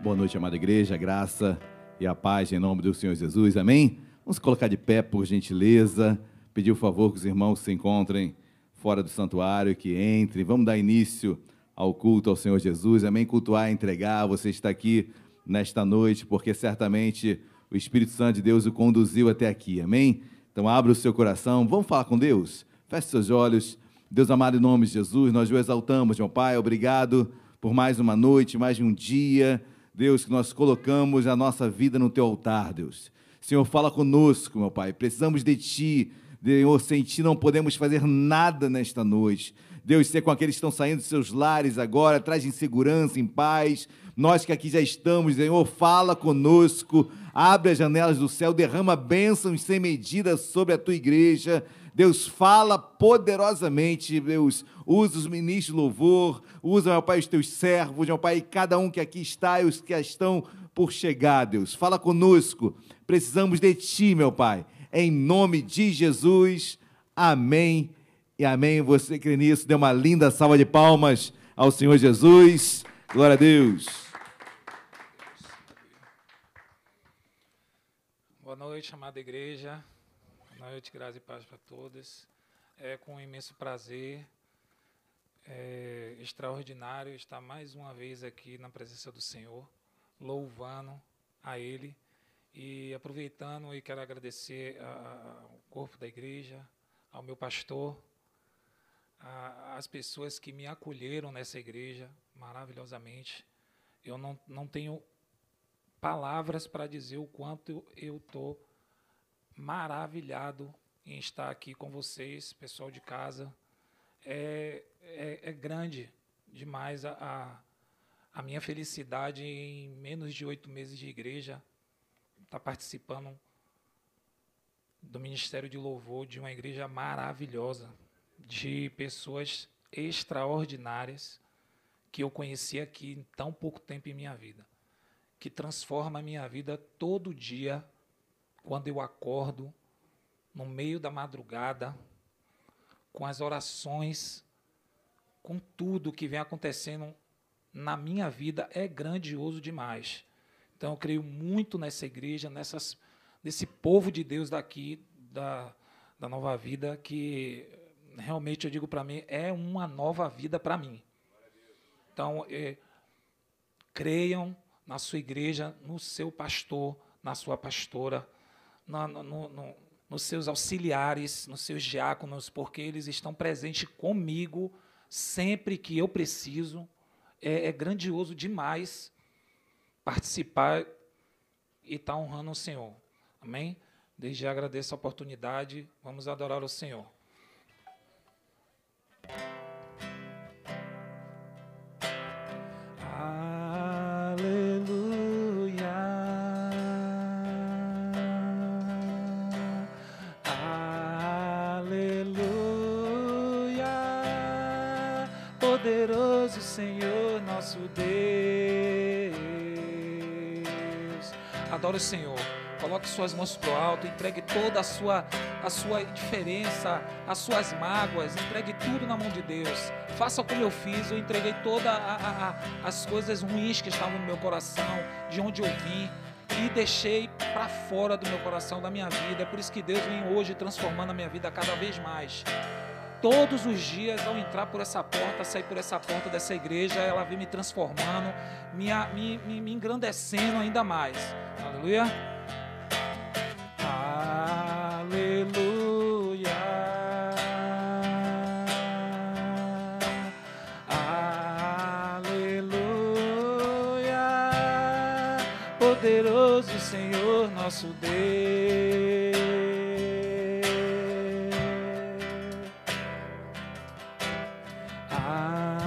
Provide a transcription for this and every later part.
Boa noite, amada igreja, a graça e a paz em nome do Senhor Jesus, amém? Vamos colocar de pé, por gentileza, pedir o favor que os irmãos se encontrem fora do santuário, que entrem, vamos dar início ao culto ao Senhor Jesus, amém? Cultuar, entregar, você está aqui nesta noite, porque certamente o Espírito Santo de Deus o conduziu até aqui, amém? Então abra o seu coração, vamos falar com Deus, feche seus olhos, Deus amado, em nome de Jesus, nós o exaltamos, meu Pai, obrigado por mais uma noite, mais um dia, Deus, que nós colocamos a nossa vida no Teu altar, Deus. Senhor, fala conosco, meu Pai, precisamos de Ti, Senhor, sem Ti não podemos fazer nada nesta noite. Deus, ser com aqueles que estão saindo dos seus lares agora, traz em segurança, em paz. Nós que aqui já estamos, Senhor, fala conosco, abre as janelas do céu, derrama bênçãos sem medida sobre a tua igreja. Deus fala poderosamente, Deus usa os ministros de louvor, usa, meu Pai, os teus servos, meu Pai, cada um que aqui está e os que estão por chegar, Deus. Fala conosco, precisamos de Ti, meu Pai, em nome de Jesus, amém e amém. Você crê nisso, dê uma linda salva de palmas ao Senhor Jesus, glória a Deus. Boa noite, amada igreja. Boa noite, graça e paz para todos. É com um imenso prazer, é, extraordinário estar mais uma vez aqui na presença do Senhor, louvando a Ele e aproveitando e quero agradecer ao corpo da igreja, ao meu pastor, às pessoas que me acolheram nessa igreja maravilhosamente. Eu não, não tenho palavras para dizer o quanto eu estou maravilhado em estar aqui com vocês, pessoal de casa. É, é, é grande demais a, a, a, minha felicidade em menos de oito meses de igreja, estar tá participando do Ministério de Louvor de uma igreja maravilhosa, de pessoas extraordinárias que eu conheci aqui em tão pouco tempo em minha vida, que transforma a minha vida todo dia quando eu acordo, no meio da madrugada, com as orações, com tudo que vem acontecendo na minha vida, é grandioso demais. Então, eu creio muito nessa igreja, nessas, nesse povo de Deus daqui, da, da nova vida, que realmente eu digo para mim, é uma nova vida para mim. Então, é, creiam na sua igreja, no seu pastor, na sua pastora no, no, no, nos seus auxiliares, nos seus diáconos, porque eles estão presentes comigo sempre que eu preciso. É, é grandioso demais participar e estar tá honrando o Senhor. Amém? Desde já agradeço a oportunidade. Vamos adorar o Senhor. Adore o Senhor. Coloque suas mãos para o alto, entregue toda a sua, a sua indiferença, as suas mágoas, entregue tudo na mão de Deus. Faça como eu fiz, eu entreguei todas as coisas ruins que estavam no meu coração, de onde eu vim, e deixei para fora do meu coração, da minha vida. É por isso que Deus vem hoje transformando a minha vida cada vez mais todos os dias, ao entrar por essa porta, sair por essa porta dessa igreja, ela vem me transformando, me, me, me, engrandecendo ainda mais. Aleluia. I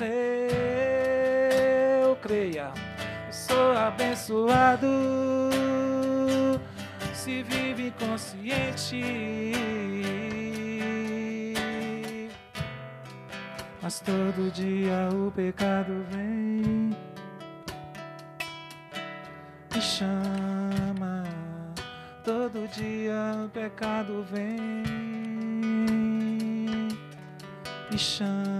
seu. Creia, eu sou abençoado. Se vive consciente. Mas todo dia o pecado vem me chama. Todo dia o pecado vem me chama.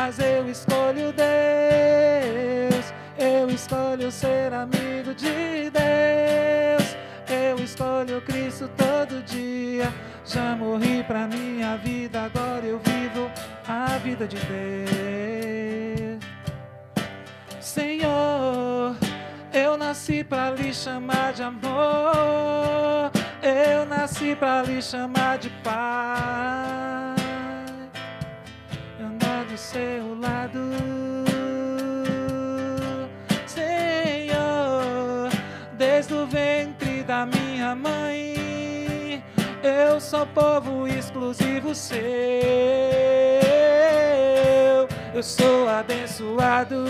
Mas eu escolho Deus. Eu escolho ser amigo de Deus. Eu escolho Cristo todo dia. Já morri pra minha vida, agora eu vivo a vida de Deus. Senhor, eu nasci para lhe chamar de amor. Eu nasci para lhe chamar de Pai. Seu lado. Senhor, desde o ventre da minha mãe, eu sou povo exclusivo seu. Eu sou abençoado.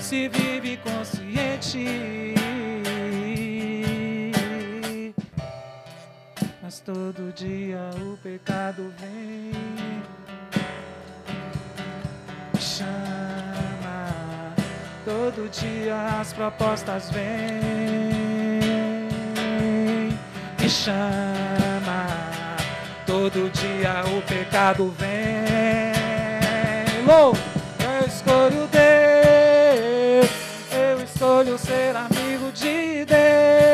Se vive consciente. Mas todo dia o pecado vem. Chama. Todo dia as propostas vêm. Me chama. Todo dia o pecado vem. Louco, eu escolho Deus. Eu escolho ser amigo de Deus.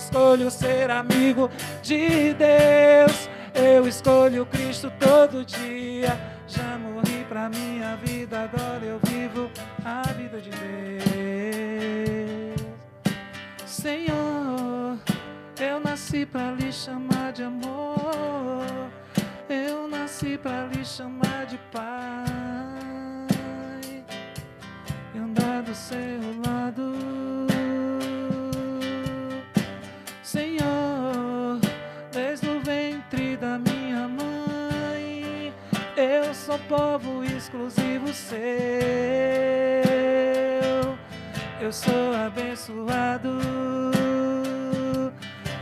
Escolho ser amigo de Deus. Eu escolho Cristo todo dia. Já morri pra minha vida, agora eu vivo a vida de Deus. Senhor, eu nasci para lhe chamar de amor. Eu nasci para lhe chamar de Pai. E andar do seu lado. Sou povo exclusivo seu. Eu sou abençoado.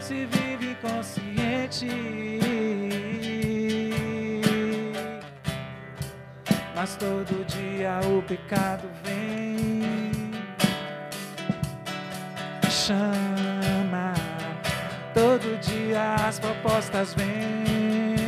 Se vive consciente. Mas todo dia o pecado vem. Chama. Todo dia as propostas vêm.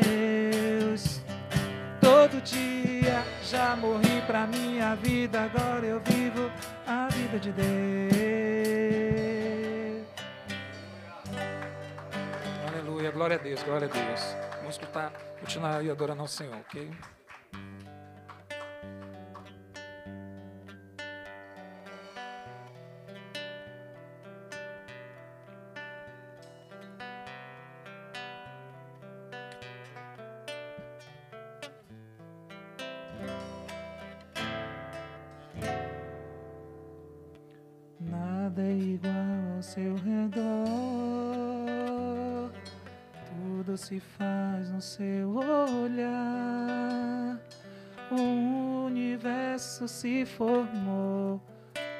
Todo dia já morri pra minha vida, agora eu vivo a vida de Deus. Aleluia, glória a Deus, glória a Deus. Vamos escutar, continuar aí adorando ao Senhor, ok? Se formou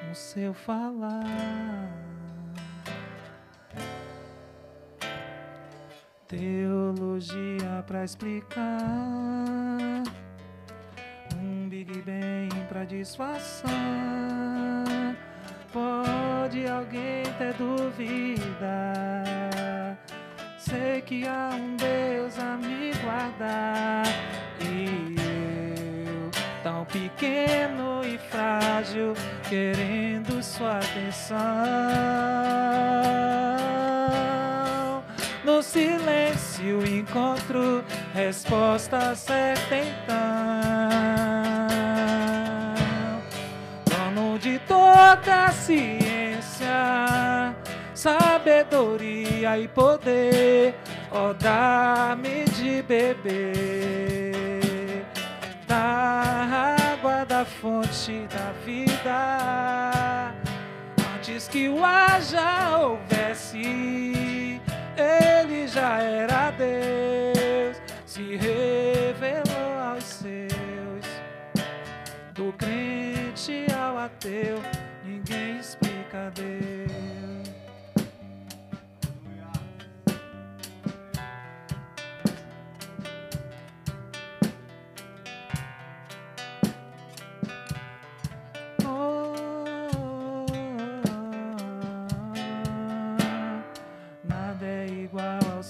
no seu falar. Teologia para explicar. Um Big Bang para disfarçar. Pode alguém ter dúvida? Sei que há um Deus a me guardar. E pequeno e frágil, querendo sua atenção. No silêncio encontro resposta certa então dono de toda a ciência, sabedoria e poder, ó, dá-me de beber fonte da vida. Antes que o já houvesse, ele já era Deus, se revelou aos seus do crente ao ateu, ninguém explica Deus.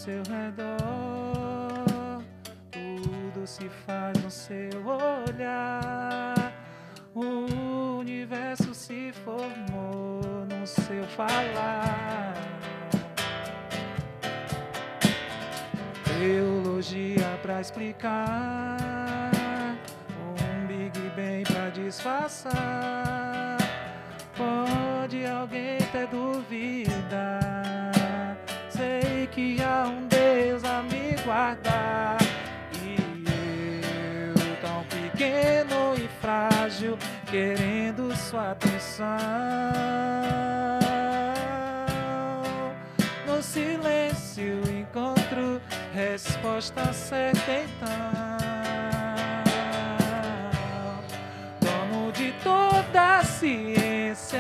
Seu redor, tudo se faz no seu olhar. O universo se formou no seu falar. Teologia pra explicar, um Big Bang pra disfarçar. Pode alguém ter dúvida? Que há um Deus a me guardar. E eu, tão pequeno e frágil, querendo sua atenção. No silêncio encontro resposta certa então. Dono de toda a ciência,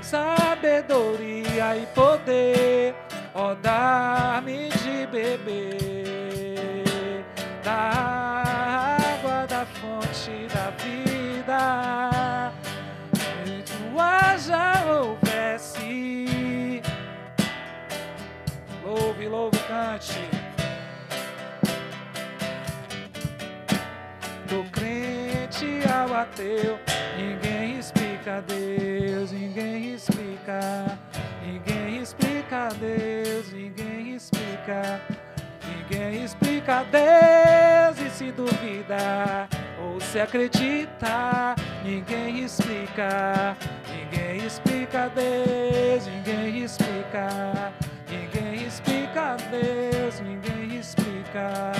sabedoria e poder, ó, dá-me de beber da água da fonte da vida. Se tua já houvesse, louve, louve, cante. Do crente ao ateu, ninguém explica Deus, ninguém explica, explica Deus, ninguém explica, ninguém explica Deus e se duvida ou se acredita, ninguém explica, ninguém explica Deus, ninguém explica, ninguém explica Deus, ninguém explica.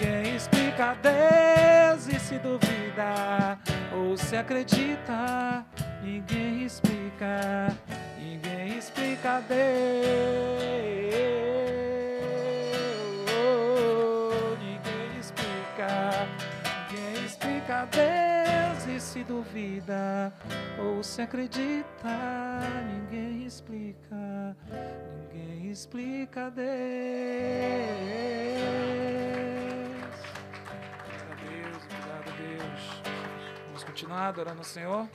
Ninguém explica Deus e se duvida ou se acredita. Ninguém explica, ninguém explica Deus. Ninguém explica, ninguém explica Deus e se duvida ou se acredita. Ninguém explica, ninguém explica Deus. Glória a Deus. continuar adorando o Senhor?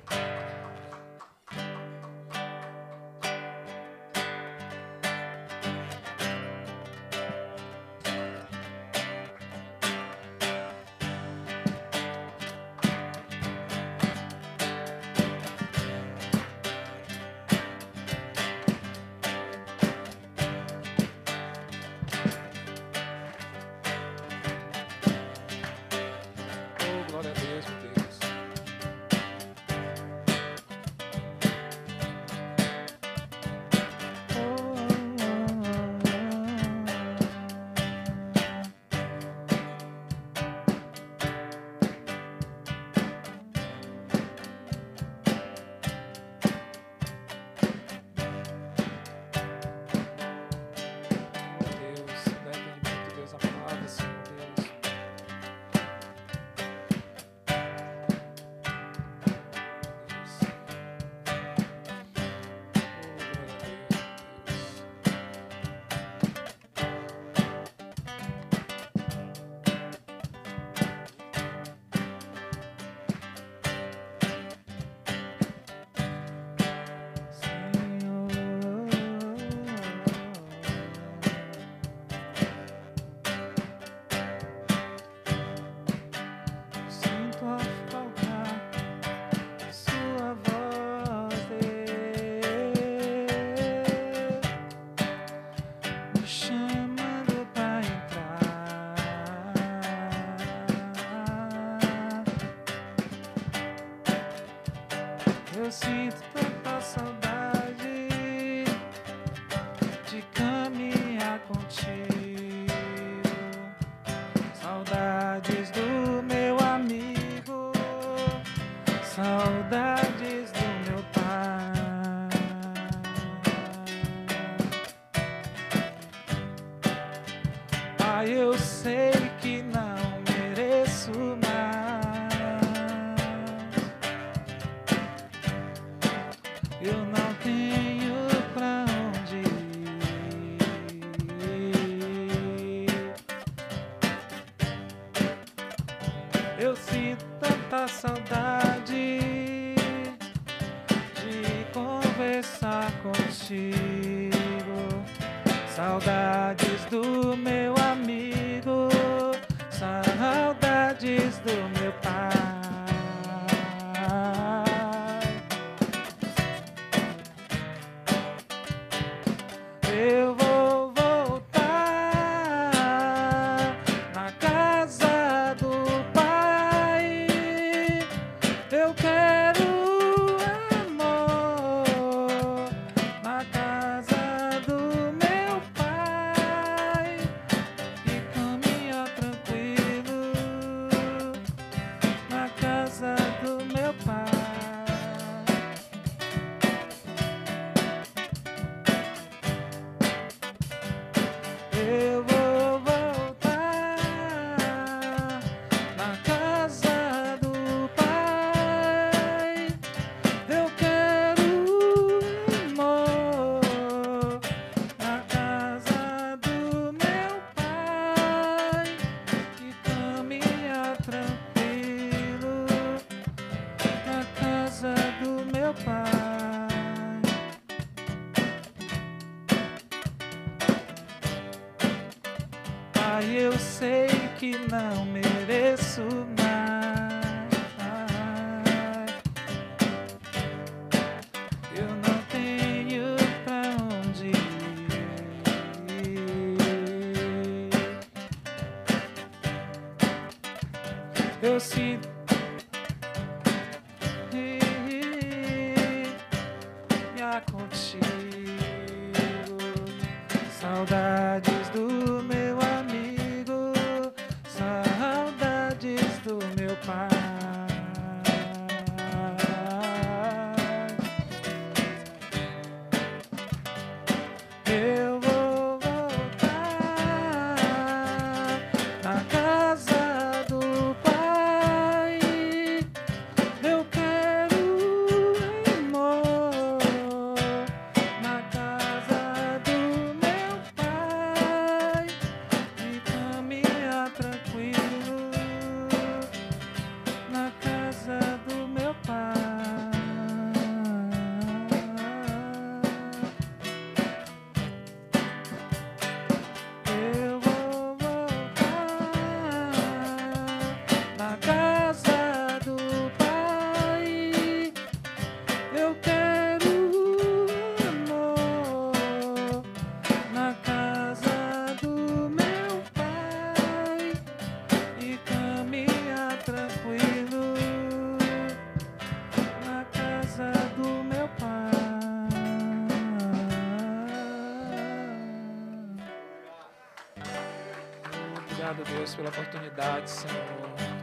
Pela oportunidade, Senhor,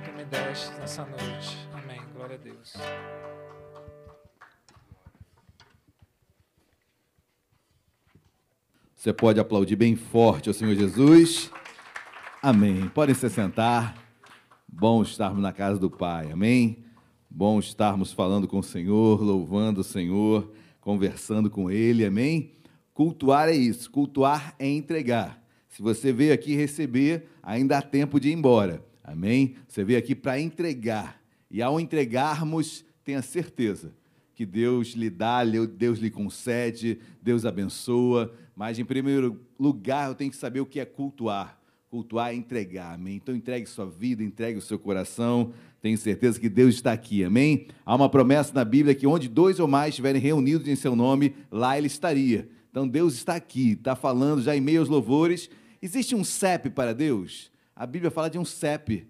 que me deste nessa noite. Amém. Glória a Deus. Você pode aplaudir bem forte ao Senhor Jesus. Amém. Podem se sentar. Bom estarmos na casa do Pai. Amém. Bom estarmos falando com o Senhor, louvando o Senhor, conversando com Ele. Amém. Cultuar é isso. Cultuar é entregar. Se você veio aqui receber, ainda há tempo de ir embora. Amém? Você veio aqui para entregar. E ao entregarmos, tenha certeza que Deus lhe dá, Deus lhe concede, Deus abençoa. Mas, em primeiro lugar, eu tenho que saber o que é cultuar. Cultuar é entregar, amém? Então, entregue sua vida, entregue o seu coração. Tenho certeza que Deus está aqui, amém? Há uma promessa na Bíblia que onde dois ou mais estiverem reunidos em seu nome, lá ele estaria. Então, Deus está aqui, está falando já em meio aos louvores. Existe um CEP para Deus? A Bíblia fala de um CEP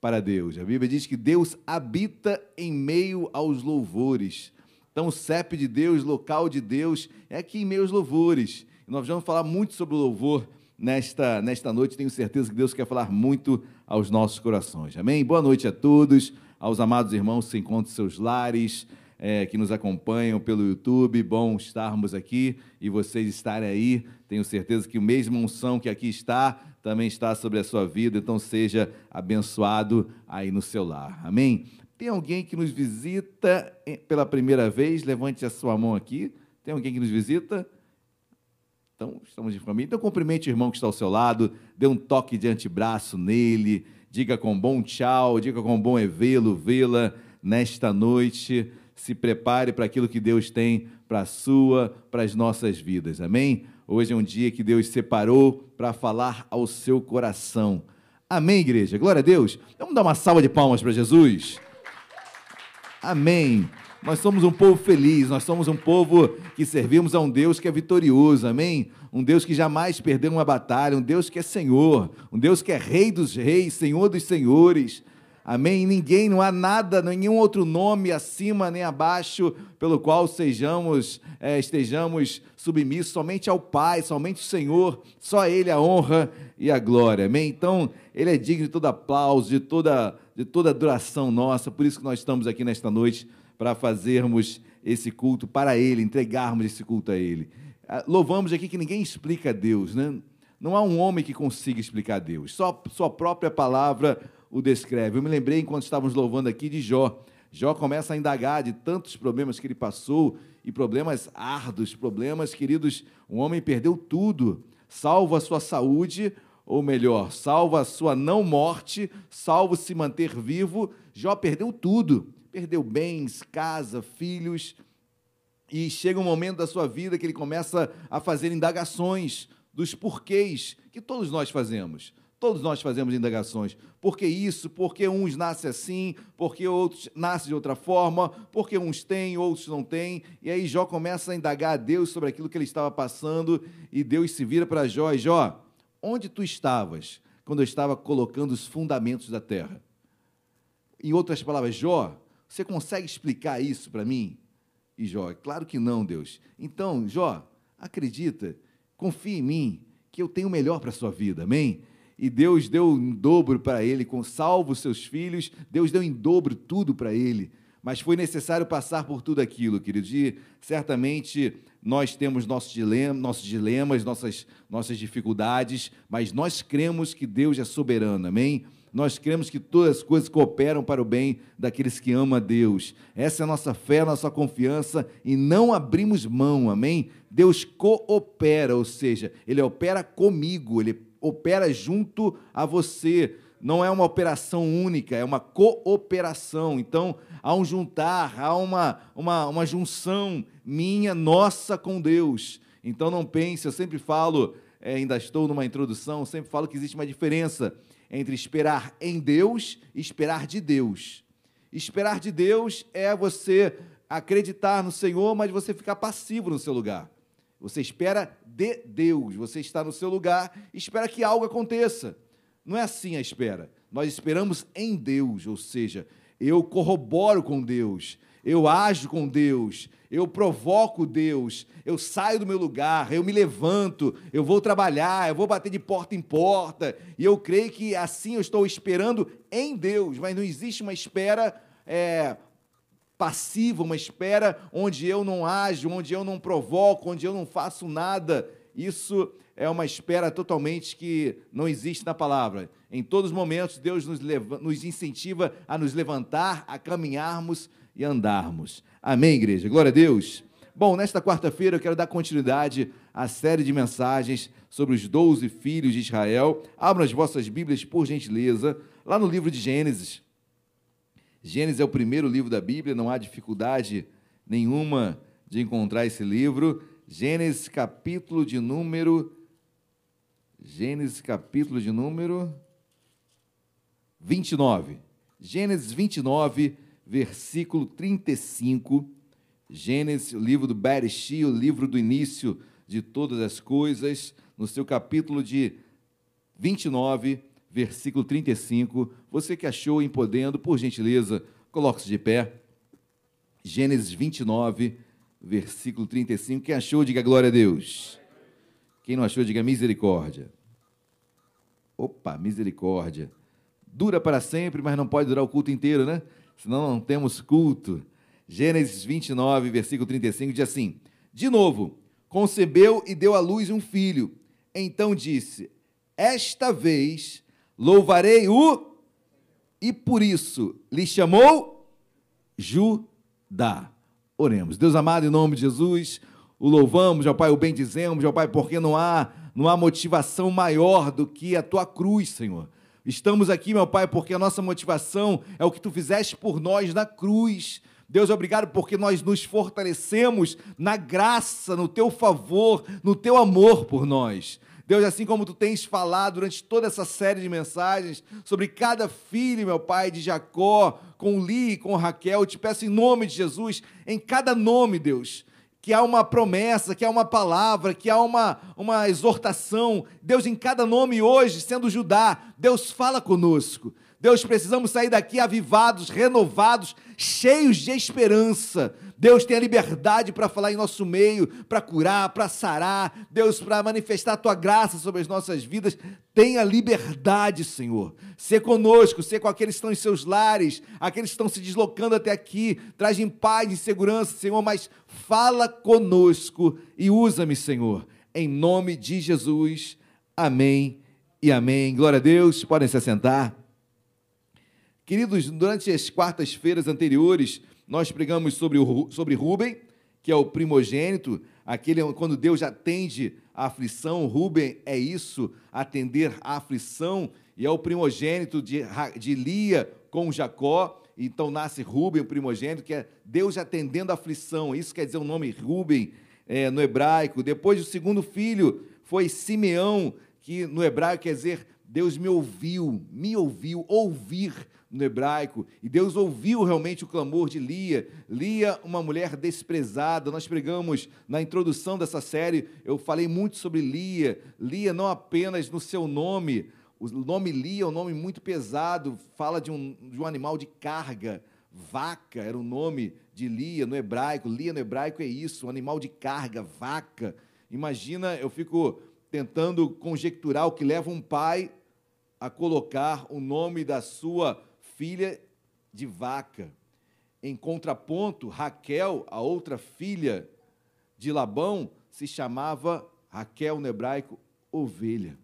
para Deus. A Bíblia diz que Deus habita em meio aos louvores. Então, o CEP de Deus, local de Deus, é aqui em meio aos louvores. Nós vamos falar muito sobre o louvor nesta, nesta noite. Tenho certeza que Deus quer falar muito aos nossos corações. Amém? Boa noite a todos, aos amados irmãos que se encontram em seus lares, é, que nos acompanham pelo YouTube. Bom estarmos aqui e vocês estarem aí. Tenho certeza que o mesmo unção que aqui está também está sobre a sua vida, então seja abençoado aí no seu lar. Amém? Tem alguém que nos visita pela primeira vez? Levante a sua mão aqui. Tem alguém que nos visita? Então, estamos de família. Então, cumprimente o irmão que está ao seu lado, dê um toque de antebraço nele, diga com bom tchau, diga com bom evelo, vê-la nesta noite. Se prepare para aquilo que Deus tem para a sua, para as nossas vidas. Amém? Hoje é um dia que Deus separou para falar ao seu coração. Amém, igreja? Glória a Deus. Vamos dar uma salva de palmas para Jesus. Amém. Nós somos um povo feliz, nós somos um povo que servimos a um Deus que é vitorioso, amém? Um Deus que jamais perdeu uma batalha, um Deus que é Senhor, um Deus que é Rei dos Reis, Senhor dos Senhores. Amém? Ninguém, não há nada, nenhum outro nome acima nem abaixo pelo qual sejamos, é, estejamos submissos somente ao Pai, somente o Senhor, só Ele a honra e a glória. Amém? Então, Ele é digno de todo aplauso, de toda, de toda adoração nossa, por isso que nós estamos aqui nesta noite para fazermos esse culto para Ele, entregarmos esse culto a Ele. Ah, louvamos aqui que ninguém explica Deus, né? Não há um homem que consiga explicar Deus, só sua própria palavra o descreve. Eu me lembrei, enquanto estávamos louvando aqui, de Jó. Jó começa a indagar de tantos problemas que ele passou, e problemas árduos, problemas, queridos, um homem perdeu tudo, salvo a sua saúde, ou melhor, salvo a sua não morte, salvo se manter vivo, Jó perdeu tudo, perdeu bens, casa, filhos, e chega um momento da sua vida que ele começa a fazer indagações dos porquês que todos nós fazemos. Todos nós fazemos indagações. Por que isso? Por que uns nascem assim? Por que outros nascem de outra forma? Por que uns têm, outros não têm? E aí Jó começa a indagar a Deus sobre aquilo que ele estava passando, e Deus se vira para Jó, e Jó, onde tu estavas quando eu estava colocando os fundamentos da terra? Em outras palavras, Jó, você consegue explicar isso para mim? E Jó, claro que não, Deus. Então, Jó, acredita, confia em mim, que eu tenho o melhor para a sua vida, amém? E Deus deu em dobro para ele, com salvo seus filhos, Deus deu em dobro tudo para ele. Mas foi necessário passar por tudo aquilo, queridos. E certamente nós temos nossos dilemas, nossos, dilemas nossas, nossas dificuldades, mas nós cremos que Deus é soberano, amém? Nós cremos que todas as coisas cooperam para o bem daqueles que amam a Deus. Essa é a nossa fé, a nossa confiança e não abrimos mão, amém? Deus coopera, ou seja, Ele opera comigo, Ele opera junto a você. Não é uma operação única, é uma cooperação. Então, há um juntar, há uma, uma, uma junção minha, nossa com Deus. Então, não pense, eu sempre falo, é, ainda estou numa introdução, sempre falo que existe uma diferença entre esperar em Deus e esperar de Deus. Esperar de Deus é você acreditar no Senhor, mas você ficar passivo no seu lugar. Você espera de Deus, você está no seu lugar e espera que algo aconteça. Não é assim a espera. Nós esperamos em Deus, ou seja, eu corroboro com Deus, eu ajo com Deus, eu provoco Deus, eu saio do meu lugar, eu me levanto, eu vou trabalhar, eu vou bater de porta em porta, e eu creio que assim eu estou esperando em Deus, mas não existe uma espera é, passiva, uma espera onde eu não ajo, onde eu não provoco, onde eu não faço nada. Isso é uma espera totalmente que não existe na palavra. Em todos os momentos, Deus nos, leva, nos incentiva a nos levantar, a caminharmos e andarmos. Amém, igreja? Glória a Deus. Bom, nesta quarta-feira eu quero dar continuidade à série de mensagens sobre os doze filhos de Israel. Abram as vossas Bíblias, por gentileza, lá no livro de Gênesis. Gênesis é o primeiro livro da Bíblia, não há dificuldade nenhuma de encontrar esse livro. Gênesis, capítulo de número. Gênesis, capítulo de número 29. Gênesis 29, versículo 35. Gênesis, o livro do Bereshit, o livro do início de todas as coisas, no seu capítulo de 29, versículo 35. Você que achou em podendo, por gentileza, coloque-se de pé. Gênesis 29, versículo 35. Quem achou, diga glória a Deus. Quem não achou, diga misericórdia. Opa, misericórdia. Dura para sempre, mas não pode durar o culto inteiro, né? Senão não temos culto. Gênesis 29, versículo 35 diz assim: De novo, concebeu e deu à luz um filho. Então disse: Esta vez louvarei o, e por isso lhe chamou Judá. Oremos. Deus amado, em nome de Jesus, o louvamos, ó Pai, o bendizemos, ó Pai, porque não há, não há motivação maior do que a tua cruz, Senhor. Estamos aqui, meu Pai, porque a nossa motivação é o que tu fizeste por nós na cruz. Deus, obrigado porque nós nos fortalecemos na graça, no teu favor, no teu amor por nós. Deus, assim como tu tens falado durante toda essa série de mensagens sobre cada filho, meu Pai, de Jacó, com Li, com Raquel, eu te peço em nome de Jesus, em cada nome, Deus, que há uma promessa, que há uma palavra, que há uma, uma exortação. Deus, em cada nome hoje, sendo Judá, Deus fala conosco. Deus, precisamos sair daqui avivados, renovados, cheios de esperança. Deus tem a liberdade para falar em nosso meio, para curar, para sarar. Deus, para manifestar a tua graça sobre as nossas vidas. Tenha liberdade, Senhor. Ser conosco, ser com aqueles que estão em seus lares, aqueles que estão se deslocando até aqui. Traz em paz e segurança, Senhor, mas fala conosco e usa-me, Senhor. Em nome de Jesus. Amém e amém. Glória a Deus. Podem se assentar. Queridos, durante as quartas-feiras anteriores, nós pregamos sobre, o, sobre Rubem, que é o primogênito, aquele quando Deus atende a aflição, Rubem é isso, atender a aflição, e é o primogênito de, de Lia com Jacó, então nasce Rubem, o primogênito, que é Deus atendendo a aflição, isso quer dizer o nome Rubem é, no hebraico. Depois o segundo filho foi Simeão, que no hebraico quer dizer Deus me ouviu, me ouviu, ouvir no hebraico, e Deus ouviu realmente o clamor de Lia. Lia, uma mulher desprezada. Nós pregamos na introdução dessa série, eu falei muito sobre Lia. Lia não apenas no seu nome, o nome Lia é um nome muito pesado, fala de um, de um animal de carga. Vaca era o nome de Lia no hebraico. Lia no hebraico é isso, um animal de carga, vaca. Imagina, eu fico tentando conjecturar o que leva um pai a colocar o nome da sua filha de vaca. Em contraponto, Raquel, a outra filha de Labão, se chamava Raquel no hebraico ovelha.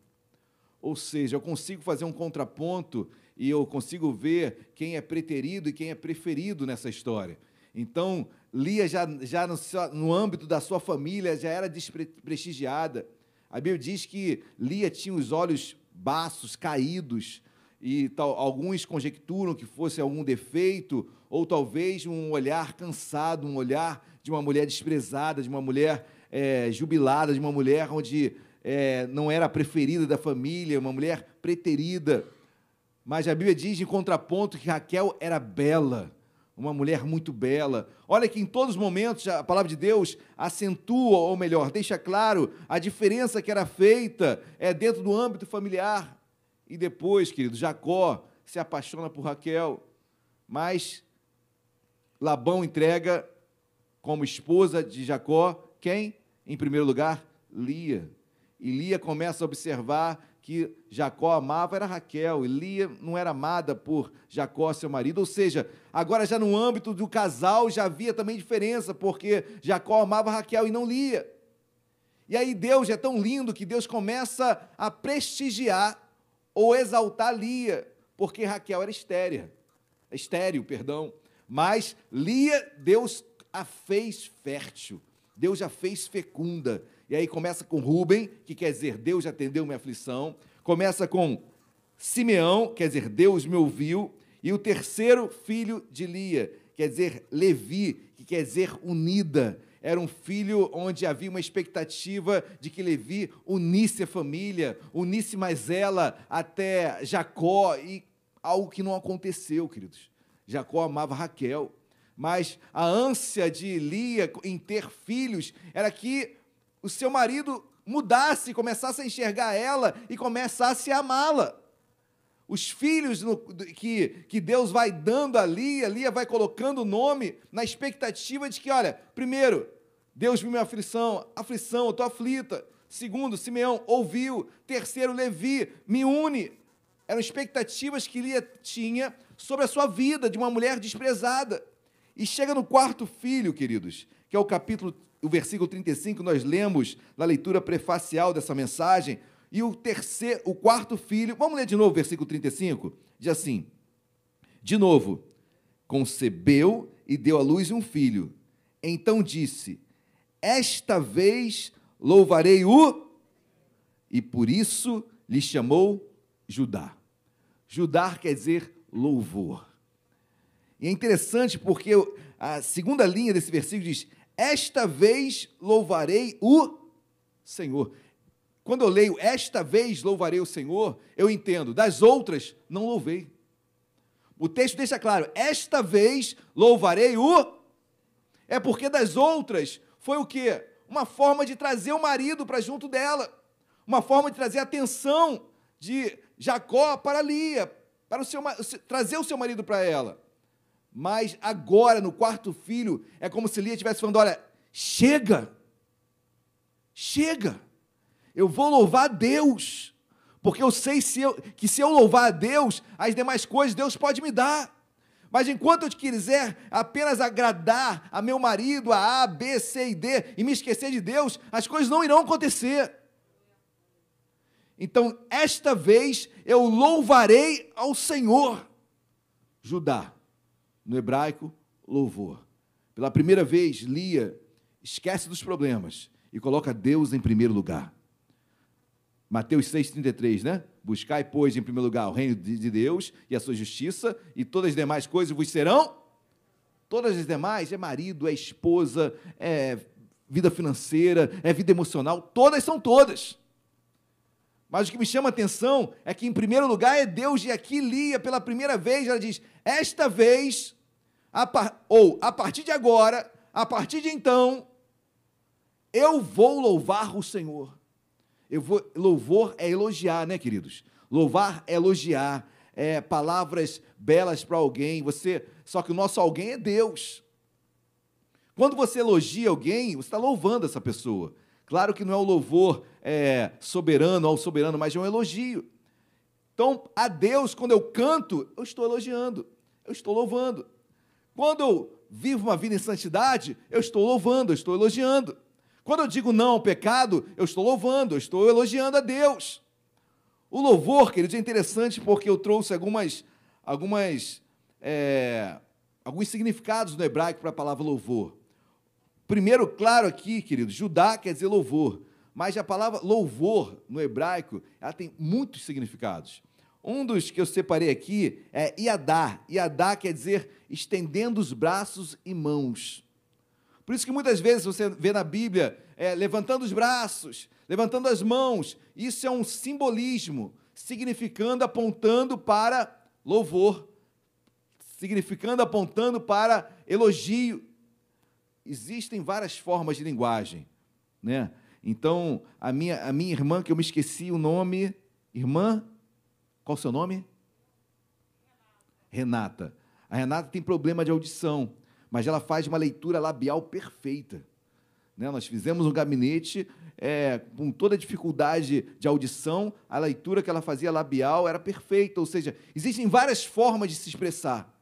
Ou seja, eu consigo fazer um contraponto e eu consigo ver quem é preterido e quem é preferido nessa história. Então, Lia já, já no, no âmbito da sua família já era desprestigiada. A Bíblia diz que Lia tinha os olhos baços, caídos, e tal, alguns conjecturam que fosse algum defeito, ou talvez um olhar cansado, um olhar de uma mulher desprezada, de uma mulher é, jubilada, de uma mulher onde é, não era a preferida da família, uma mulher preterida. Mas a Bíblia diz, em contraponto, que Raquel era bela, uma mulher muito bela. Olha que em todos os momentos a palavra de Deus acentua, ou melhor, deixa claro a diferença que era feita é, dentro do âmbito familiar. E depois, querido, Jacó se apaixona por Raquel. mas Labão entrega como esposa de Jacó quem? Em primeiro lugar, Lia. E Lia começa a observar que Jacó amava era Raquel, e Lia não era amada por Jacó, seu marido. Ou seja, agora já no âmbito do casal já havia também diferença, porque Jacó amava Raquel e não Lia. E aí Deus é tão lindo que Deus começa a prestigiar ou exaltar Lia, porque Raquel era estéreo, estéreo, perdão. Mas Lia, Deus a fez fértil, Deus já fez fecunda. E aí começa com Rubem, que quer dizer Deus já atendeu minha aflição. Começa com Simeão, quer dizer Deus me ouviu. E o terceiro filho de Lia, quer dizer Levi, que quer dizer unida. Era um filho onde havia uma expectativa de que Levi unisse a família, unisse mais ela até Jacó, e algo que não aconteceu, queridos. Jacó amava Raquel, mas a ânsia de Lia em ter filhos era que o seu marido mudasse, começasse a enxergar ela e começasse a amá-la. Os filhos no, que, que Deus vai dando a Lia, Lia vai colocando o nome na expectativa de que, olha, primeiro, Deus viu minha aflição, aflição, eu estou aflita. Segundo, Simeão ouviu. Terceiro, Levi, me une. Eram expectativas que Lia tinha sobre a sua vida de uma mulher desprezada. E chega no quarto filho, queridos, que é o capítulo o versículo 35 nós lemos na leitura prefacial dessa mensagem, e o terceiro, o quarto filho, vamos ler de novo o versículo 35? Diz assim: De novo, concebeu e deu à luz um filho. Então disse: Esta vez louvarei o e por isso lhe chamou Judá. Judá quer dizer louvor. E é interessante porque a segunda linha desse versículo diz: esta vez louvarei o Senhor. Quando eu leio esta vez louvarei o Senhor, eu entendo, das outras não louvei. O texto deixa claro, esta vez louvarei o. É porque das outras foi o quê? Uma forma de trazer o marido para junto dela, uma forma de trazer a atenção de Jacó para Lia, para o seu, trazer o seu marido para ela. Mas agora, no quarto filho, é como se Lia estivesse falando: olha, chega, chega, eu vou louvar a Deus, porque eu sei se eu, que se eu louvar a Deus, as demais coisas Deus pode me dar. Mas enquanto eu quiser apenas agradar a meu marido, a A, B, C e D, e me esquecer de Deus, as coisas não irão acontecer. Então, esta vez eu louvarei ao Senhor. Judá, no hebraico, louvor. Pela primeira vez, Lia esquece dos problemas e coloca Deus em primeiro lugar. Mateus 6,33, né? Buscai, pois, em primeiro lugar o reino de Deus e a sua justiça, e todas as demais coisas vos serão. Todas as demais é marido, é esposa, é vida financeira, é vida emocional, todas são todas. Mas o que me chama a atenção é que, em primeiro lugar, é Deus, e aqui Lia, pela primeira vez, ela diz: Esta vez a par... ou a partir de agora, a partir de então, eu vou louvar o Senhor. Eu vou, louvor é elogiar, né, queridos? Louvar é elogiar, é palavras belas para alguém. Você, só que o nosso alguém é Deus. Quando você elogia alguém, você está louvando essa pessoa. Claro que não é o louvor é, soberano ao soberano, mas é um elogio. Então, a Deus, quando eu canto, eu estou elogiando, eu estou louvando. Quando eu vivo uma vida em santidade, eu estou louvando, eu estou elogiando. Quando eu digo não ao pecado, eu estou louvando, eu estou elogiando a Deus. O louvor, queridos, é interessante porque eu trouxe algumas, algumas, é, alguns significados no hebraico para a palavra louvor. Primeiro, claro aqui, queridos, Judá quer dizer louvor, mas a palavra louvor no hebraico, ela tem muitos significados. Um dos que eu separei aqui é Iadá. Iadá quer dizer estendendo os braços e mãos. Por isso que muitas vezes você vê na Bíblia é, levantando os braços, levantando as mãos. Isso é um simbolismo, significando, apontando para louvor, significando, apontando para elogio. Existem várias formas de linguagem, né? Então, a minha, a minha irmã, que eu me esqueci o nome, irmã qual o seu nome? Renata. A Renata tem problema de audição, mas ela faz uma leitura labial perfeita. Né? Nós fizemos um gabinete é, com toda a dificuldade de audição, a leitura que ela fazia labial era perfeita, ou seja, existem várias formas de se expressar.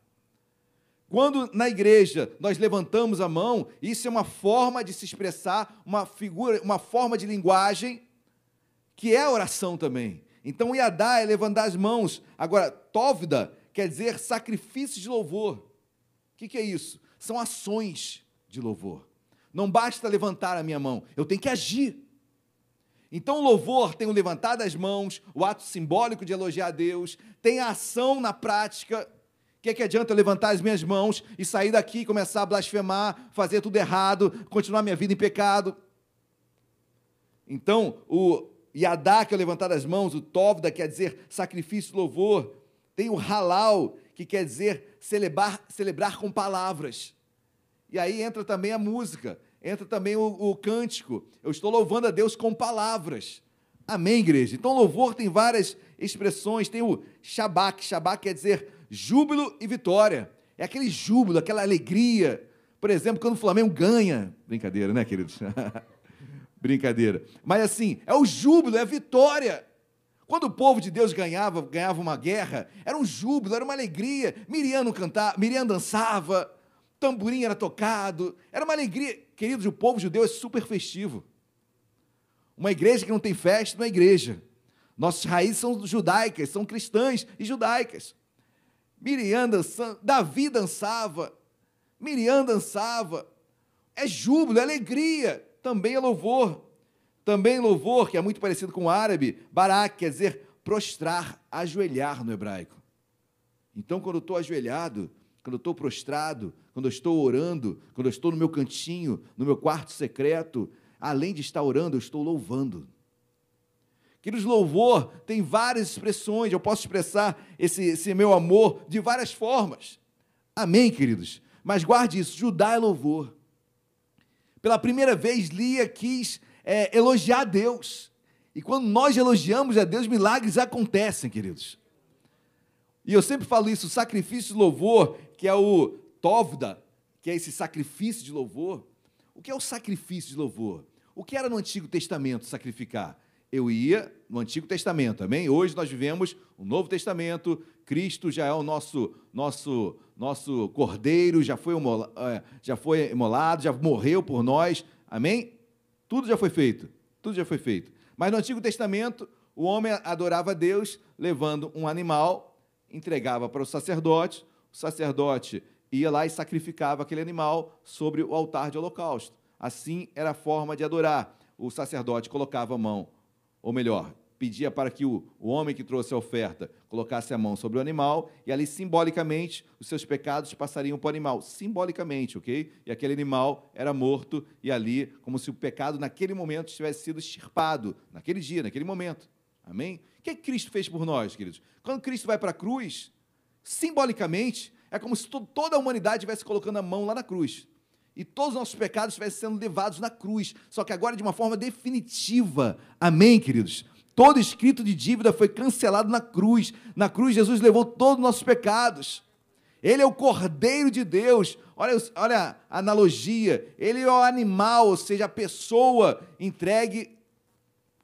Quando na igreja nós levantamos a mão, isso é uma forma de se expressar, uma figura, uma forma de linguagem que é oração também. Então, Iadá é levantar as mãos. Agora, Tóvida quer dizer sacrifício de louvor. O que, que é isso? São ações de louvor. Não basta levantar a minha mão, eu tenho que agir. Então, o louvor tem o levantar das mãos, o ato simbólico de elogiar a Deus, tem a ação na prática. O que, é que adianta eu levantar as minhas mãos e sair daqui e começar a blasfemar, fazer tudo errado, continuar minha vida em pecado? Então, o Yadá, que é levantar as mãos, o Tovda, quer dizer sacrifício, louvor. Tem o Halal, que quer dizer celebrar, celebrar com palavras. E aí entra também a música entra também o, o cântico. Eu estou louvando a Deus com palavras. Amém, igreja? Então, louvor tem várias expressões. Tem o Shabak. Shabak quer dizer júbilo e vitória. É aquele júbilo, aquela alegria. Por exemplo, quando o Flamengo ganha. Brincadeira, né, queridos? Brincadeira. Mas assim, é o júbilo, é a vitória. Quando o povo de Deus ganhava, ganhava uma guerra, era um júbilo, era uma alegria. Miriam, cantava, Miriam dançava, tamborim era tocado, era uma alegria. Queridos, o povo judeu é super festivo. Uma igreja que não tem festa não é igreja. Nossas raízes são judaicas, são cristãs e judaicas. Miriam dançava, Davi dançava, Miriam dançava. É júbilo, é alegria, também é louvor. Também louvor, que é muito parecido com o árabe, barak, quer dizer prostrar, ajoelhar no hebraico. Então, quando eu estou ajoelhado, quando eu estou prostrado, quando eu estou orando, quando eu estou no meu cantinho, no meu quarto secreto, além de estar orando, eu estou louvando. Queridos, louvor tem várias expressões, eu posso expressar esse, esse meu amor de várias formas. Amém, queridos? Mas guarde isso: Judá é louvor. Pela primeira vez, Lia quis é, elogiar a Deus. E quando nós elogiamos a Deus, milagres acontecem, queridos. E eu sempre falo isso: sacrifício de louvor que é o Tovda, que é esse sacrifício de louvor. O que é o sacrifício de louvor? O que era no Antigo Testamento sacrificar? Eu ia no Antigo Testamento, amém? Hoje nós vivemos o Novo Testamento, Cristo já é o nosso nosso nosso cordeiro, já foi, é, já foi imolado, já morreu por nós, amém? Tudo já foi feito, tudo já foi feito. Mas no Antigo Testamento, o homem adorava Deus levando um animal, entregava para o sacerdote, o sacerdote ia lá e sacrificava aquele animal sobre o altar de holocausto. Assim era a forma de adorar. O sacerdote colocava a mão, ou melhor, pedia para que o, o homem que trouxe a oferta colocasse a mão sobre o animal, e ali simbolicamente os seus pecados passariam para o animal. Simbolicamente, ok? E aquele animal era morto, e ali, como se o pecado naquele momento tivesse sido extirpado, naquele dia, naquele momento. Amém? O que, é que Cristo fez por nós, queridos? Quando Cristo vai para a cruz, simbolicamente, é como se toda a humanidade estivesse colocando a mão lá na cruz. E todos os nossos pecados estivessem sendo levados na cruz. Só que agora de uma forma definitiva. Amém, queridos? Todo escrito de dívida foi cancelado na cruz. Na cruz, Jesus levou todos os nossos pecados. Ele é o Cordeiro de Deus. Olha, olha a analogia. Ele é o animal, ou seja, a pessoa entregue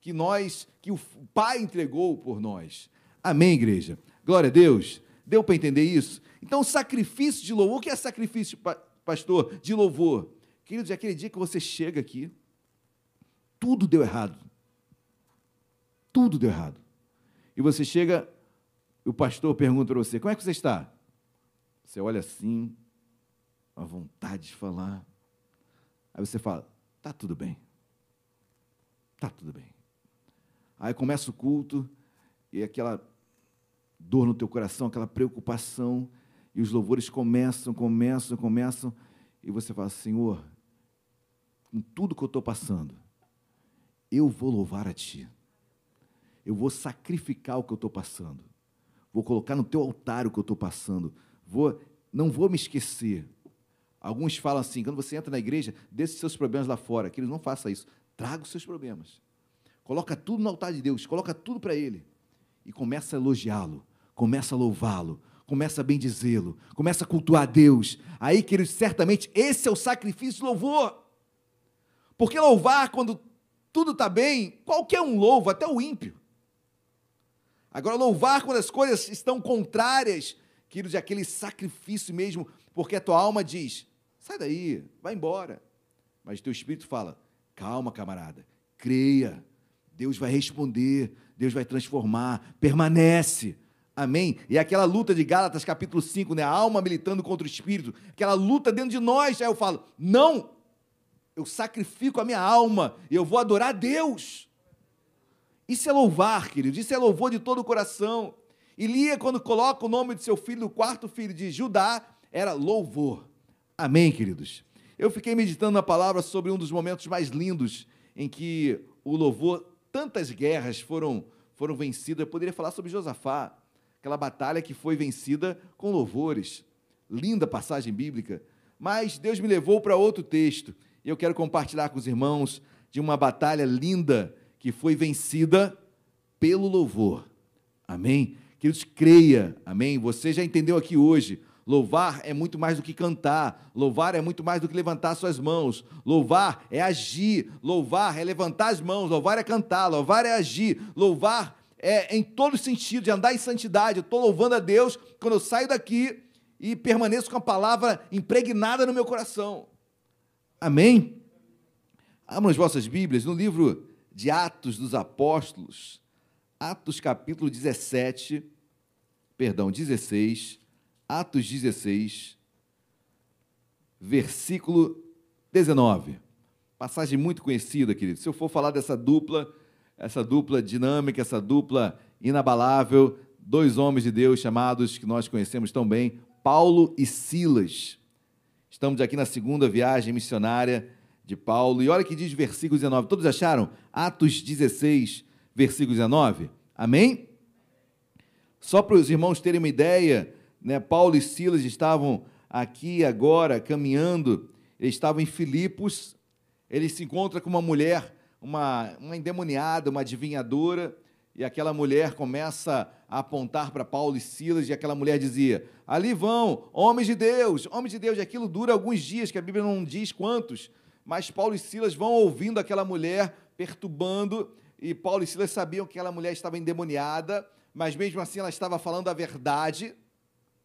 que nós, que o Pai entregou por nós. Amém, igreja? Glória a Deus. Deu para entender isso? Então, sacrifício de louvor, o que é sacrifício, pastor, de louvor? Queridos, é aquele dia que você chega aqui, tudo deu errado. Tudo deu errado. E você chega, o pastor pergunta para você: como é que você está? Você olha assim, a vontade de falar. Aí você fala: está tudo bem. Está tudo bem. Aí começa o culto e aquela dor no teu coração, aquela preocupação, e os louvores começam, começam, começam, e você fala: Senhor, com tudo que eu estou passando, eu vou louvar a Ti. Eu vou sacrificar o que eu estou passando. Vou colocar no teu altar o que eu estou passando. Vou, não vou me esquecer. Alguns falam assim: quando você entra na igreja, deixe seus problemas lá fora. Que eles não façam isso. Traga os seus problemas. Coloca tudo no altar de Deus. Coloca tudo para Ele. E começa a elogiá-lo começa a louvá-lo, começa a bendizê-lo, começa a cultuar a Deus. Aí, queridos, certamente esse é o sacrifício louvor. Porque louvar quando tudo está bem, qualquer um louva, até o ímpio. Agora, louvar quando as coisas estão contrárias, queridos, é aquele sacrifício mesmo, porque a tua alma diz: sai daí, vai embora. Mas teu espírito fala: calma, camarada, creia, Deus vai responder, Deus vai transformar, permanece. Amém? E aquela luta de Gálatas, capítulo 5, né? A alma militando contra o espírito, aquela luta dentro de nós. Aí eu falo: não, eu sacrifico a minha alma, eu vou adorar Deus. Isso é louvar, queridos, isso é louvor de todo o coração. E Lia, quando coloca o nome de seu filho, o quarto filho de Judá, era louvor. Amém, queridos? Eu fiquei meditando na palavra sobre um dos momentos mais lindos em que o louvor, tantas guerras foram, foram vencidas. Eu poderia falar sobre Josafá, aquela batalha que foi vencida com louvores. Linda passagem bíblica. Mas Deus me levou para outro texto. E eu quero compartilhar com os irmãos de uma batalha linda que foi vencida pelo louvor. Amém? Queridos, creia. Amém? Você já entendeu aqui hoje. Louvar é muito mais do que cantar, louvar é muito mais do que levantar suas mãos, louvar é agir, louvar é levantar as mãos, louvar é cantar, louvar é agir, louvar é em todo sentido de andar em santidade. Eu estou louvando a Deus quando eu saio daqui e permaneço com a palavra impregnada no meu coração. Amém? Abram as vossas Bíblias no livro de Atos dos Apóstolos, Atos capítulo 17, perdão, 16, Atos 16, versículo 19. Passagem muito conhecida, querido. Se eu for falar dessa dupla, essa dupla dinâmica, essa dupla inabalável, dois homens de Deus chamados que nós conhecemos tão bem, Paulo e Silas. Estamos aqui na segunda viagem missionária de Paulo. E olha que diz versículo 19. Todos acharam? Atos 16, versículo 19. Amém? Só para os irmãos terem uma ideia, né, Paulo e Silas estavam aqui agora caminhando, eles estavam em Filipos, eles se encontram com uma mulher, uma, uma endemoniada, uma adivinhadora, e aquela mulher começa a apontar para Paulo e Silas, e aquela mulher dizia: Ali vão, homens de Deus, homens de Deus, e aquilo dura alguns dias, que a Bíblia não diz quantos, mas Paulo e Silas vão ouvindo aquela mulher perturbando, e Paulo e Silas sabiam que aquela mulher estava endemoniada, mas mesmo assim ela estava falando a verdade.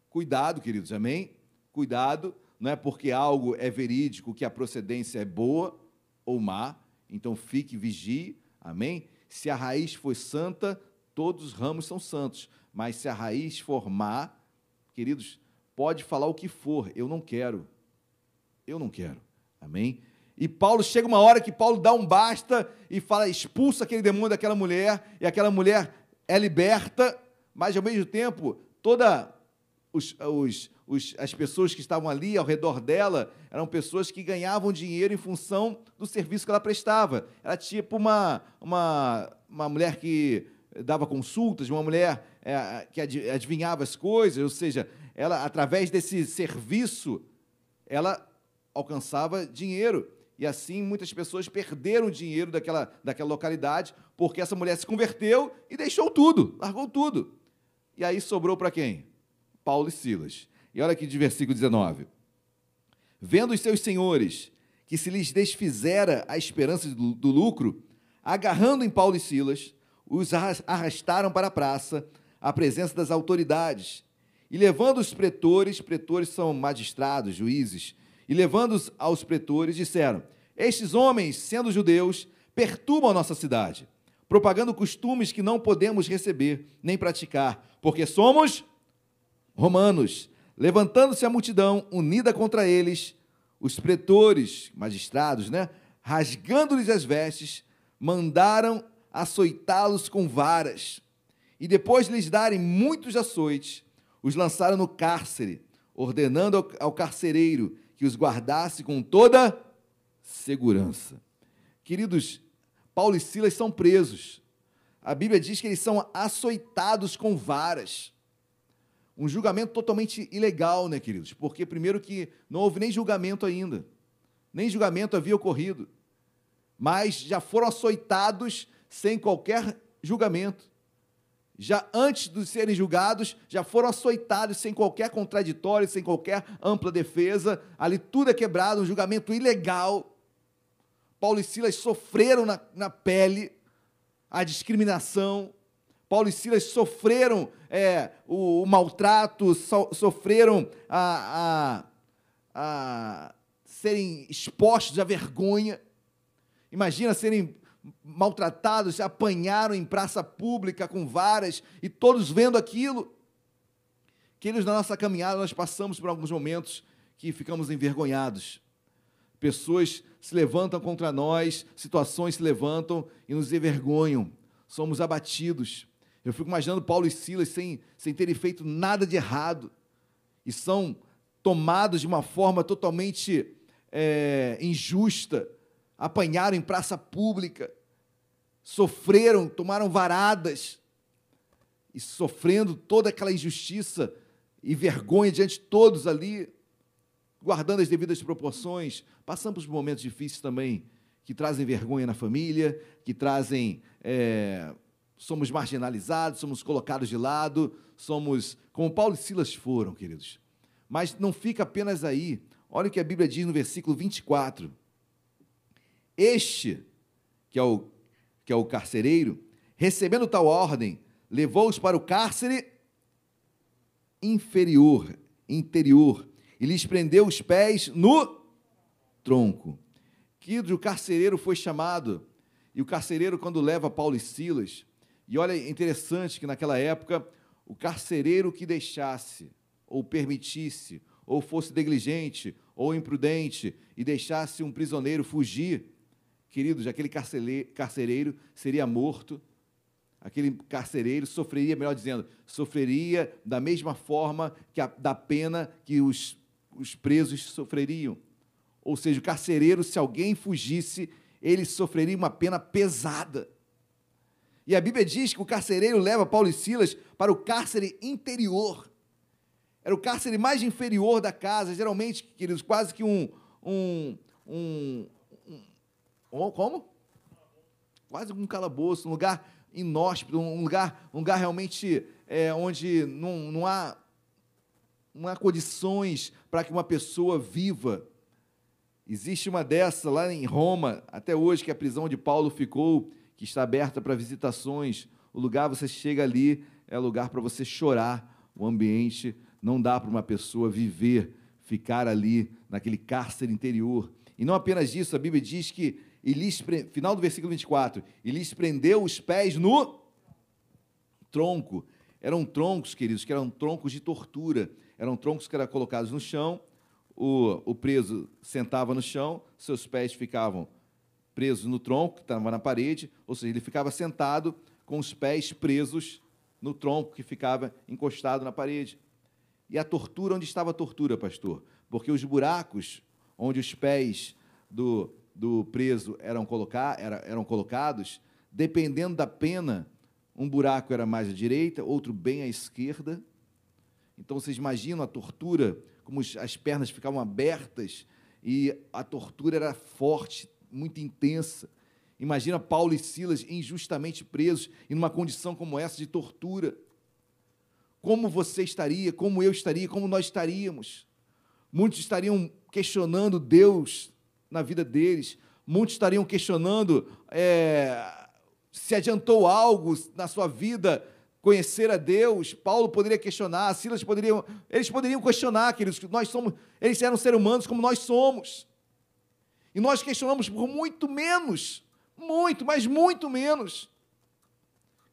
Cuidado, queridos, amém? Cuidado, não é porque algo é verídico que a procedência é boa ou má, então fique, vigie, amém? Se a raiz foi santa, todos os ramos são santos, mas se a raiz for má, queridos, pode falar o que for, eu não quero, eu não quero, amém? E Paulo chega uma hora que Paulo dá um basta e fala, expulsa aquele demônio daquela mulher, e aquela mulher é liberta, mas ao mesmo tempo, toda os, os, os, as pessoas que estavam ali ao redor dela eram pessoas que ganhavam dinheiro em função do serviço que ela prestava. Era tipo uma, uma, uma mulher que dava consultas, uma mulher é, que adivinhava as coisas, ou seja, ela através desse serviço ela alcançava dinheiro. E assim muitas pessoas perderam dinheiro daquela, daquela localidade, porque essa mulher se converteu e deixou tudo, largou tudo. E aí sobrou para quem? Paulo e Silas. E olha aqui de versículo 19. Vendo os seus senhores que se lhes desfizera a esperança do, do lucro, agarrando em Paulo e Silas, os arrastaram para a praça, à presença das autoridades. E levando os pretores, pretores são magistrados, juízes, e levando-os aos pretores, disseram: Estes homens, sendo judeus, perturbam a nossa cidade, propagando costumes que não podemos receber nem praticar, porque somos romanos. Levantando-se a multidão unida contra eles, os pretores, magistrados, né, rasgando-lhes as vestes, mandaram açoitá-los com varas. E depois de lhes darem muitos açoites, os lançaram no cárcere, ordenando ao, ao carcereiro que os guardasse com toda segurança. Queridos, Paulo e Silas são presos. A Bíblia diz que eles são açoitados com varas. Um julgamento totalmente ilegal, né, queridos? Porque, primeiro, que não houve nem julgamento ainda. Nem julgamento havia ocorrido. Mas já foram açoitados sem qualquer julgamento. Já antes de serem julgados, já foram açoitados sem qualquer contraditório, sem qualquer ampla defesa. Ali tudo é quebrado, um julgamento ilegal. Paulo e Silas sofreram na, na pele a discriminação. Paulo e Silas sofreram é, o, o, maltrato, so, sofreram a, a, a serem expostos à vergonha. Imagina serem maltratados, apanharam em praça pública com varas e todos vendo aquilo. Queridos, na nossa caminhada nós passamos por alguns momentos que ficamos envergonhados. Pessoas se levantam contra nós, situações se levantam e nos envergonham. Somos abatidos. Eu fico imaginando Paulo e Silas sem, sem terem feito nada de errado e são tomados de uma forma totalmente é, injusta, apanharam em praça pública, sofreram, tomaram varadas, e sofrendo toda aquela injustiça e vergonha diante de todos ali, guardando as devidas proporções, passamos por momentos difíceis também, que trazem vergonha na família, que trazem. É, somos marginalizados, somos colocados de lado, somos como Paulo e Silas foram, queridos. Mas não fica apenas aí. Olha o que a Bíblia diz no versículo 24. Este, que é o, que é o carcereiro, recebendo tal ordem, levou-os para o cárcere inferior, interior, e lhes prendeu os pés no tronco. Que o carcereiro foi chamado, e o carcereiro, quando leva Paulo e Silas, e olha, é interessante que naquela época, o carcereiro que deixasse, ou permitisse, ou fosse negligente, ou imprudente, e deixasse um prisioneiro fugir, queridos, aquele carcereiro seria morto, aquele carcereiro sofreria, melhor dizendo, sofreria da mesma forma que a, da pena que os, os presos sofreriam. Ou seja, o carcereiro, se alguém fugisse, ele sofreria uma pena pesada. E a Bíblia diz que o carcereiro leva Paulo e Silas para o cárcere interior. Era o cárcere mais inferior da casa, geralmente, queridos, quase que um, um, um, como? Quase um calabouço, um lugar inóspito, um lugar, um lugar realmente é, onde não, não, há, não há condições para que uma pessoa viva. Existe uma dessa lá em Roma, até hoje, que a prisão onde Paulo ficou, que está aberta para visitações. O lugar, você chega ali, é lugar para você chorar. O ambiente não dá para uma pessoa viver, ficar ali naquele cárcere interior. E não apenas isso, a Bíblia diz que e lhes, final do versículo 24, e lhes prendeu os pés no tronco. Eram troncos, queridos, que eram troncos de tortura. Eram troncos que eram colocados no chão, o, o preso sentava no chão, seus pés ficavam presos no tronco, que estava na parede, ou seja, ele ficava sentado com os pés presos no tronco que ficava encostado na parede. E a tortura, onde estava a tortura, pastor? Porque os buracos onde os pés do, do preso eram, colocar, era, eram colocados, dependendo da pena, um buraco era mais à direita, outro bem à esquerda. Então vocês imaginam a tortura, como as pernas ficavam abertas e a tortura era forte, muito intensa. Imagina Paulo e Silas injustamente presos em uma condição como essa de tortura. Como você estaria, como eu estaria, como nós estaríamos? Muitos estariam questionando Deus na vida deles. Muitos estariam questionando é, se adiantou algo na sua vida conhecer a Deus. Paulo poderia questionar, Silas poderiam, eles poderiam questionar, queridos, que nós somos, eles eram seres humanos como nós somos. E nós questionamos por muito menos, muito, mas muito menos.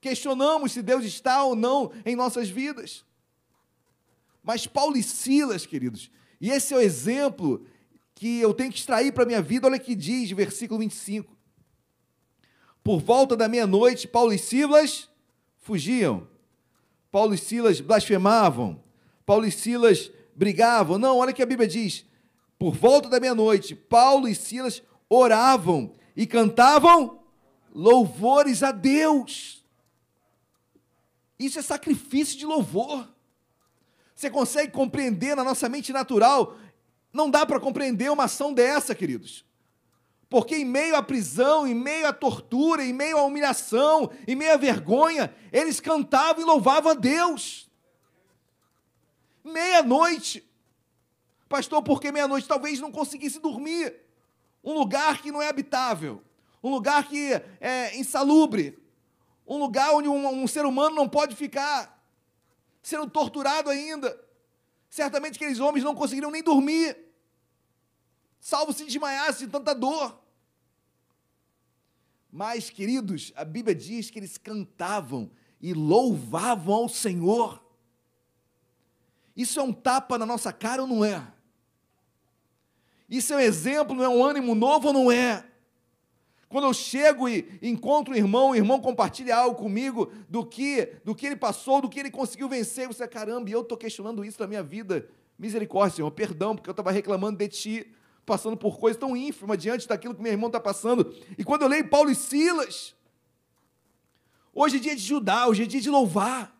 Questionamos se Deus está ou não em nossas vidas. Mas Paulo e Silas, queridos, e esse é o exemplo que eu tenho que extrair para a minha vida, olha que diz, versículo 25. Por volta da meia-noite, Paulo e Silas fugiam. Paulo e Silas blasfemavam. Paulo e Silas brigavam. Não, olha que a Bíblia diz. Por volta da meia-noite, Paulo e Silas oravam e cantavam louvores a Deus. Isso é sacrifício de louvor. Você consegue compreender na nossa mente natural não dá para compreender uma ação dessa, queridos. porque em meio à prisão, em meio à tortura, em meio à humilhação, em meio à vergonha, eles cantavam e louvavam a Deus. Meia-noite. Pastor, por que meia-noite? Talvez não conseguisse dormir. Um lugar que não é habitável, um lugar que é insalubre, um lugar onde um, um ser humano não pode ficar, sendo torturado ainda. Certamente aqueles homens não conseguiriam nem dormir, salvo se desmaiassem de tanta dor. Mas, queridos, a Bíblia diz que eles cantavam e louvavam ao Senhor. Isso é um tapa na nossa cara ou não é? Isso é um exemplo, não é um ânimo novo ou não é? Quando eu chego e encontro um irmão, o irmão compartilha algo comigo do que, do que ele passou, do que ele conseguiu vencer, você, caramba, e eu estou questionando isso na minha vida. Misericórdia, Senhor, perdão, porque eu estava reclamando de ti, passando por coisas tão ínfimas diante daquilo que meu irmão está passando. E quando eu leio Paulo e Silas, hoje é dia de Judá, hoje é dia de louvar.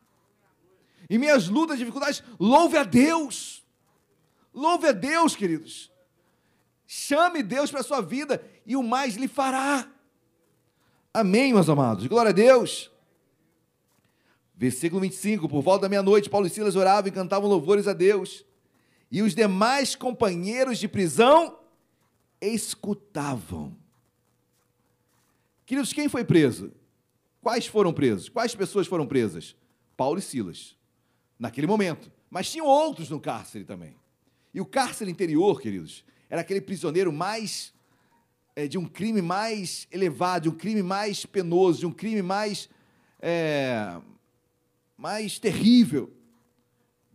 Em minhas lutas, dificuldades, louve a Deus. Louve a Deus, queridos. Chame Deus para a sua vida e o mais lhe fará. Amém, meus amados. Glória a Deus. Versículo 25: Por volta da meia-noite, Paulo e Silas oravam e cantavam louvores a Deus. E os demais companheiros de prisão escutavam. Queridos, quem foi preso? Quais foram presos? Quais pessoas foram presas? Paulo e Silas, naquele momento. Mas tinham outros no cárcere também. E o cárcere interior, queridos, era aquele prisioneiro mais é, de um crime mais elevado, de um crime mais penoso, de um crime mais é, mais terrível.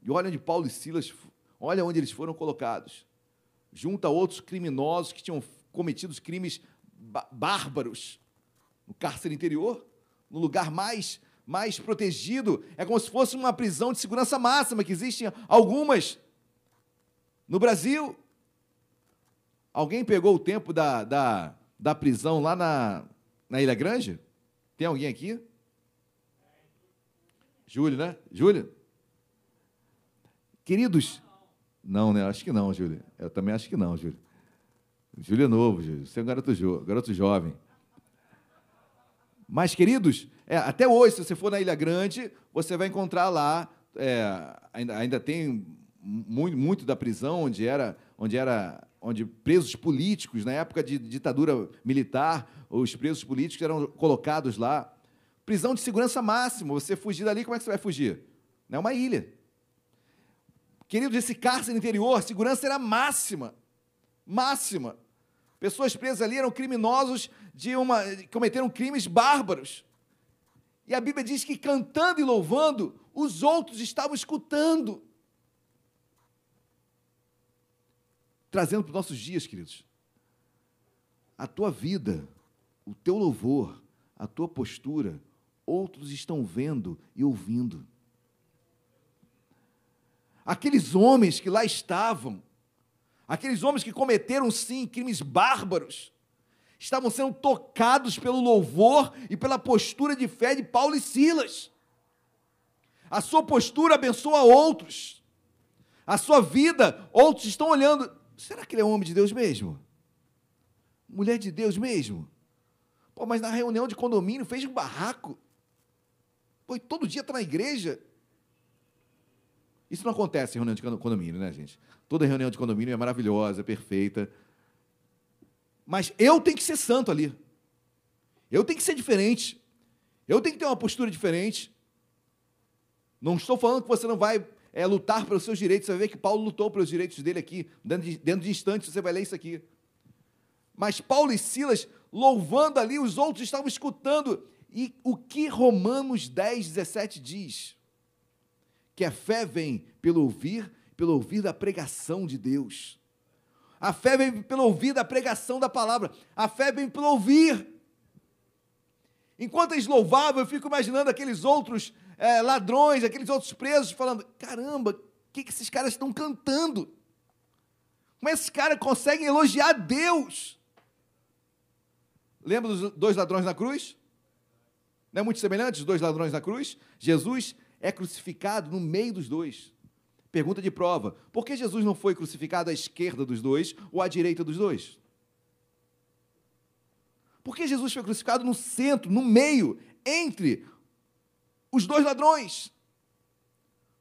E olha onde Paulo e Silas, olha onde eles foram colocados, junto a outros criminosos que tinham cometido crimes bárbaros no cárcere interior, no lugar mais mais protegido, é como se fosse uma prisão de segurança máxima que existem algumas no Brasil. Alguém pegou o tempo da, da, da prisão lá na, na Ilha Grande? Tem alguém aqui? Júlio, né? Júlio? Queridos, não, né? Acho que não, Júlio. Eu também acho que não, Júlio. Júlio é novo, Júlio. Você é um garoto, jo garoto jovem. Mas, queridos, é, até hoje, se você for na Ilha Grande, você vai encontrar lá, é, ainda, ainda tem muito, muito da prisão onde era, onde era onde presos políticos, na época de ditadura militar, os presos políticos eram colocados lá. Prisão de segurança máxima, você fugir dali, como é que você vai fugir? É uma ilha. Queridos, esse cárcere interior, segurança era máxima. Máxima. Pessoas presas ali eram criminosos de uma. cometeram crimes bárbaros. E a Bíblia diz que cantando e louvando, os outros estavam escutando. trazendo para os nossos dias, queridos. A tua vida, o teu louvor, a tua postura, outros estão vendo e ouvindo. Aqueles homens que lá estavam, aqueles homens que cometeram sim crimes bárbaros, estavam sendo tocados pelo louvor e pela postura de fé de Paulo e Silas. A sua postura abençoa outros. A sua vida, outros estão olhando será que ele é homem de Deus mesmo? Mulher de Deus mesmo? Pô, mas na reunião de condomínio fez um barraco. Pô, todo dia está na igreja. Isso não acontece em reunião de condomínio, né, gente? Toda reunião de condomínio é maravilhosa, é perfeita. Mas eu tenho que ser santo ali. Eu tenho que ser diferente. Eu tenho que ter uma postura diferente. Não estou falando que você não vai é, lutar pelos seus direitos. Você vai ver que Paulo lutou pelos direitos dele aqui. Dentro de, dentro de instantes você vai ler isso aqui. Mas Paulo e Silas, louvando ali, os outros estavam escutando. E o que Romanos 10, 17 diz? Que a fé vem pelo ouvir, pelo ouvir da pregação de Deus. A fé vem pelo ouvir da pregação da palavra. A fé vem pelo ouvir. Enquanto eles louvavam, eu fico imaginando aqueles outros é, ladrões, aqueles outros presos, falando: caramba, o que, que esses caras estão cantando? Como esses caras conseguem elogiar Deus? Lembra dos dois ladrões na cruz? Não é muito semelhante os dois ladrões na cruz? Jesus é crucificado no meio dos dois. Pergunta de prova: por que Jesus não foi crucificado à esquerda dos dois ou à direita dos dois? Por que Jesus foi crucificado no centro, no meio, entre os dois ladrões?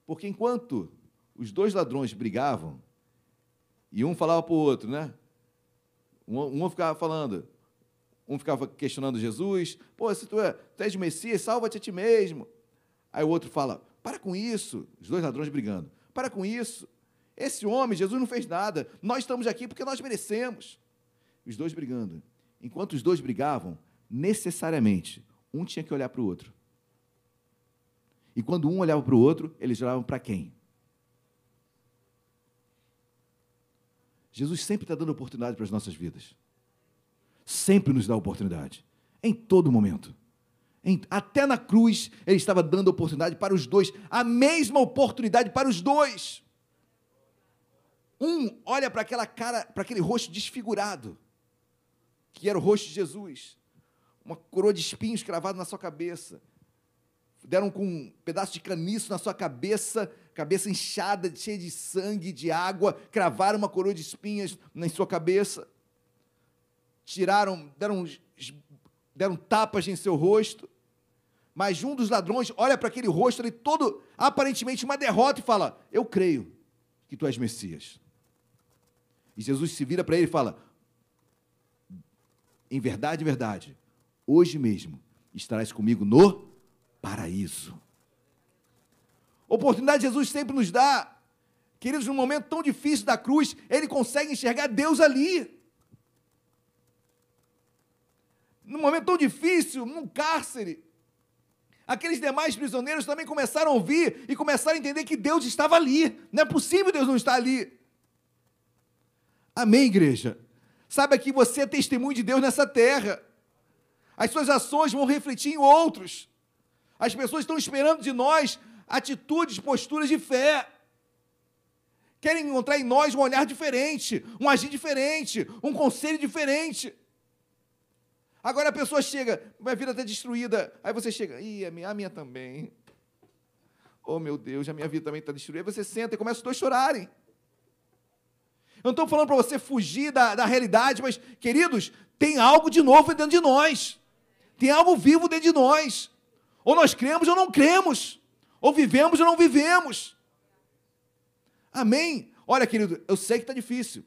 Porque enquanto os dois ladrões brigavam, e um falava para o outro, né? Um, um ficava falando, um ficava questionando Jesus, pô, se tu, é, tu és Messias, salva-te a ti mesmo. Aí o outro fala, para com isso, os dois ladrões brigando, para com isso. Esse homem, Jesus não fez nada, nós estamos aqui porque nós merecemos. Os dois brigando. Enquanto os dois brigavam, necessariamente, um tinha que olhar para o outro. E quando um olhava para o outro, eles olhavam para quem? Jesus sempre está dando oportunidade para as nossas vidas. Sempre nos dá oportunidade. Em todo momento. Até na cruz, ele estava dando oportunidade para os dois. A mesma oportunidade para os dois. Um olha para aquela cara, para aquele rosto desfigurado, que era o rosto de Jesus. Uma coroa de espinhos cravada na sua cabeça. Deram com um pedaço de caniço na sua cabeça cabeça inchada, cheia de sangue, de água, cravaram uma coroa de espinhas na sua cabeça, tiraram, deram, deram tapas em seu rosto, mas um dos ladrões olha para aquele rosto ali todo, aparentemente uma derrota, e fala: Eu creio que tu és Messias. E Jesus se vira para ele e fala: Em verdade, em verdade, hoje mesmo estarás comigo no paraíso. Oportunidade Jesus sempre nos dá. Queridos, num momento tão difícil da cruz, ele consegue enxergar Deus ali. Num momento tão difícil, num cárcere, aqueles demais prisioneiros também começaram a ouvir e começaram a entender que Deus estava ali. Não é possível Deus não estar ali. Amém, igreja? Saiba que você é testemunho de Deus nessa terra. As suas ações vão refletir em outros. As pessoas estão esperando de nós atitudes, posturas de fé. Querem encontrar em nós um olhar diferente, um agir diferente, um conselho diferente. Agora a pessoa chega, minha vida está destruída. Aí você chega, ih, a minha, a minha também. Oh, meu Deus, a minha vida também está destruída. Aí você senta e começa os dois a chorarem. Eu não estou falando para você fugir da, da realidade, mas, queridos, tem algo de novo dentro de nós. Tem algo vivo dentro de nós. Ou nós cremos ou não cremos. Ou vivemos ou não vivemos. Amém? Olha, querido, eu sei que está difícil,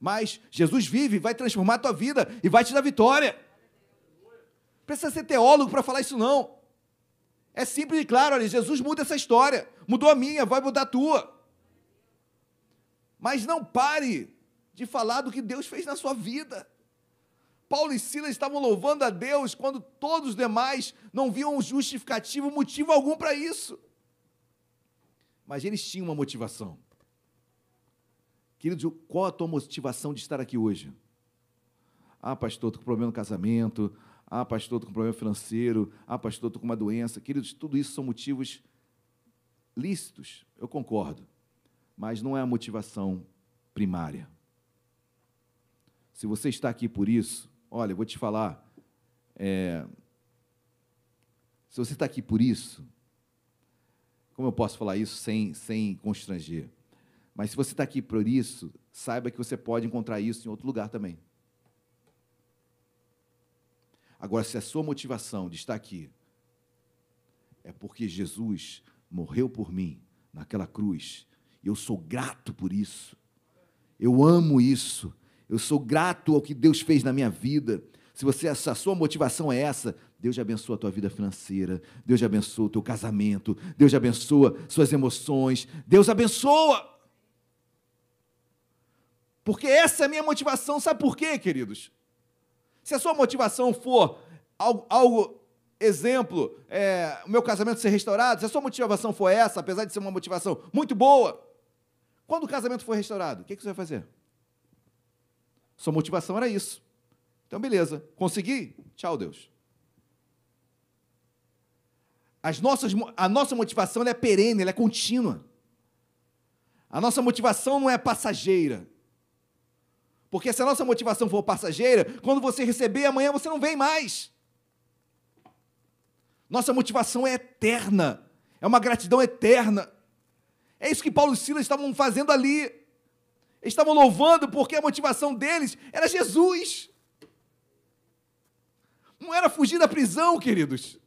mas Jesus vive, vai transformar a tua vida e vai te dar vitória. Precisa ser teólogo para falar isso, não. É simples e claro, olha, Jesus muda essa história. Mudou a minha, vai mudar a tua. Mas não pare de falar do que Deus fez na sua vida. Paulo e Silas estavam louvando a Deus quando todos os demais não viam justificativo, motivo algum para isso mas eles tinham uma motivação. Queridos, qual a tua motivação de estar aqui hoje? Ah, pastor, estou com problema no casamento. Ah, pastor, estou com problema financeiro. Ah, pastor, estou com uma doença. Queridos, tudo isso são motivos lícitos, eu concordo, mas não é a motivação primária. Se você está aqui por isso, olha, eu vou te falar, é, se você está aqui por isso, como eu posso falar isso sem, sem constranger? Mas se você está aqui por isso, saiba que você pode encontrar isso em outro lugar também. Agora, se a sua motivação de estar aqui é porque Jesus morreu por mim naquela cruz, eu sou grato por isso, eu amo isso, eu sou grato ao que Deus fez na minha vida. Se você se a sua motivação é essa, Deus abençoa a tua vida financeira, Deus abençoa o teu casamento, Deus abençoa suas emoções, Deus abençoa. Porque essa é a minha motivação, sabe por quê, queridos? Se a sua motivação for algo, algo exemplo, é, o meu casamento ser restaurado, se a sua motivação for essa, apesar de ser uma motivação muito boa, quando o casamento for restaurado, o que, que você vai fazer? Sua motivação era isso. Então, beleza, consegui? Tchau, Deus. As nossas, a nossa motivação é perene, ela é contínua. A nossa motivação não é passageira. Porque se a nossa motivação for passageira, quando você receber, amanhã você não vem mais. Nossa motivação é eterna. É uma gratidão eterna. É isso que Paulo e Silas estavam fazendo ali. Eles estavam louvando porque a motivação deles era Jesus. Não era fugir da prisão, queridos.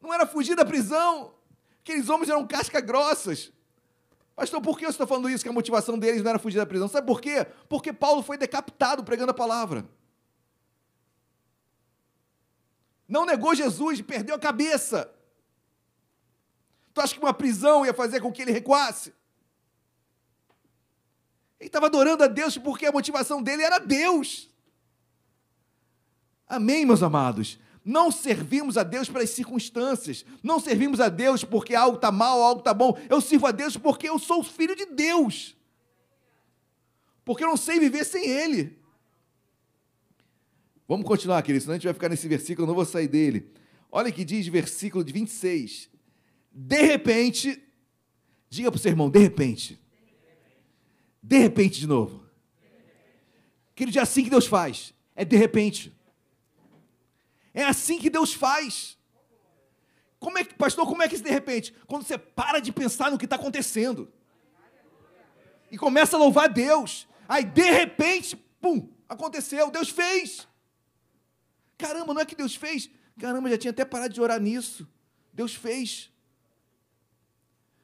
Não era fugir da prisão. Aqueles homens eram casca grossas. Pastor, por que eu estou falando isso? Que a motivação deles não era fugir da prisão. Sabe por quê? Porque Paulo foi decapitado pregando a palavra. Não negou Jesus, perdeu a cabeça. Tu acha que uma prisão ia fazer com que ele recuasse? Ele estava adorando a Deus porque a motivação dele era Deus. Amém, meus amados? Não servimos a Deus pelas circunstâncias. Não servimos a Deus porque algo está mal, algo está bom. Eu sirvo a Deus porque eu sou filho de Deus. Porque eu não sei viver sem Ele. Vamos continuar, querido, senão a gente vai ficar nesse versículo, eu não vou sair dele. Olha que diz versículo de 26. De repente, diga para o seu irmão, de repente. De repente de novo. Querido, é assim que Deus faz. É de repente. É assim que Deus faz. Como é que, pastor, como é que de repente? Quando você para de pensar no que está acontecendo e começa a louvar Deus, aí de repente, pum, aconteceu, Deus fez. Caramba, não é que Deus fez? Caramba, já tinha até parado de orar nisso. Deus fez.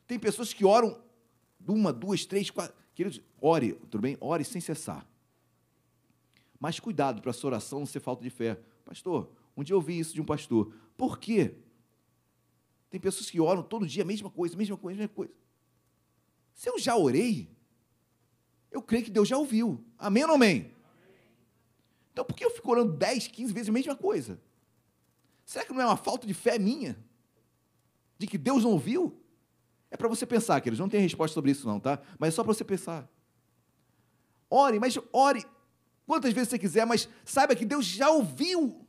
Tem pessoas que oram uma, duas, três, quatro. Queridos, ore, tudo bem? Ore sem cessar. Mas cuidado para a sua oração não ser falta de fé. Pastor, um dia eu ouvi isso de um pastor. Por quê? Tem pessoas que oram todo dia a mesma coisa, a mesma coisa, a mesma coisa. Se eu já orei, eu creio que Deus já ouviu. Amém ou não amém? Então por que eu fico orando 10, 15 vezes a mesma coisa? Será que não é uma falta de fé minha? De que Deus não ouviu? É para você pensar, queridos. Não tem resposta sobre isso, não, tá? Mas é só para você pensar. Ore, mas ore quantas vezes você quiser, mas saiba que Deus já ouviu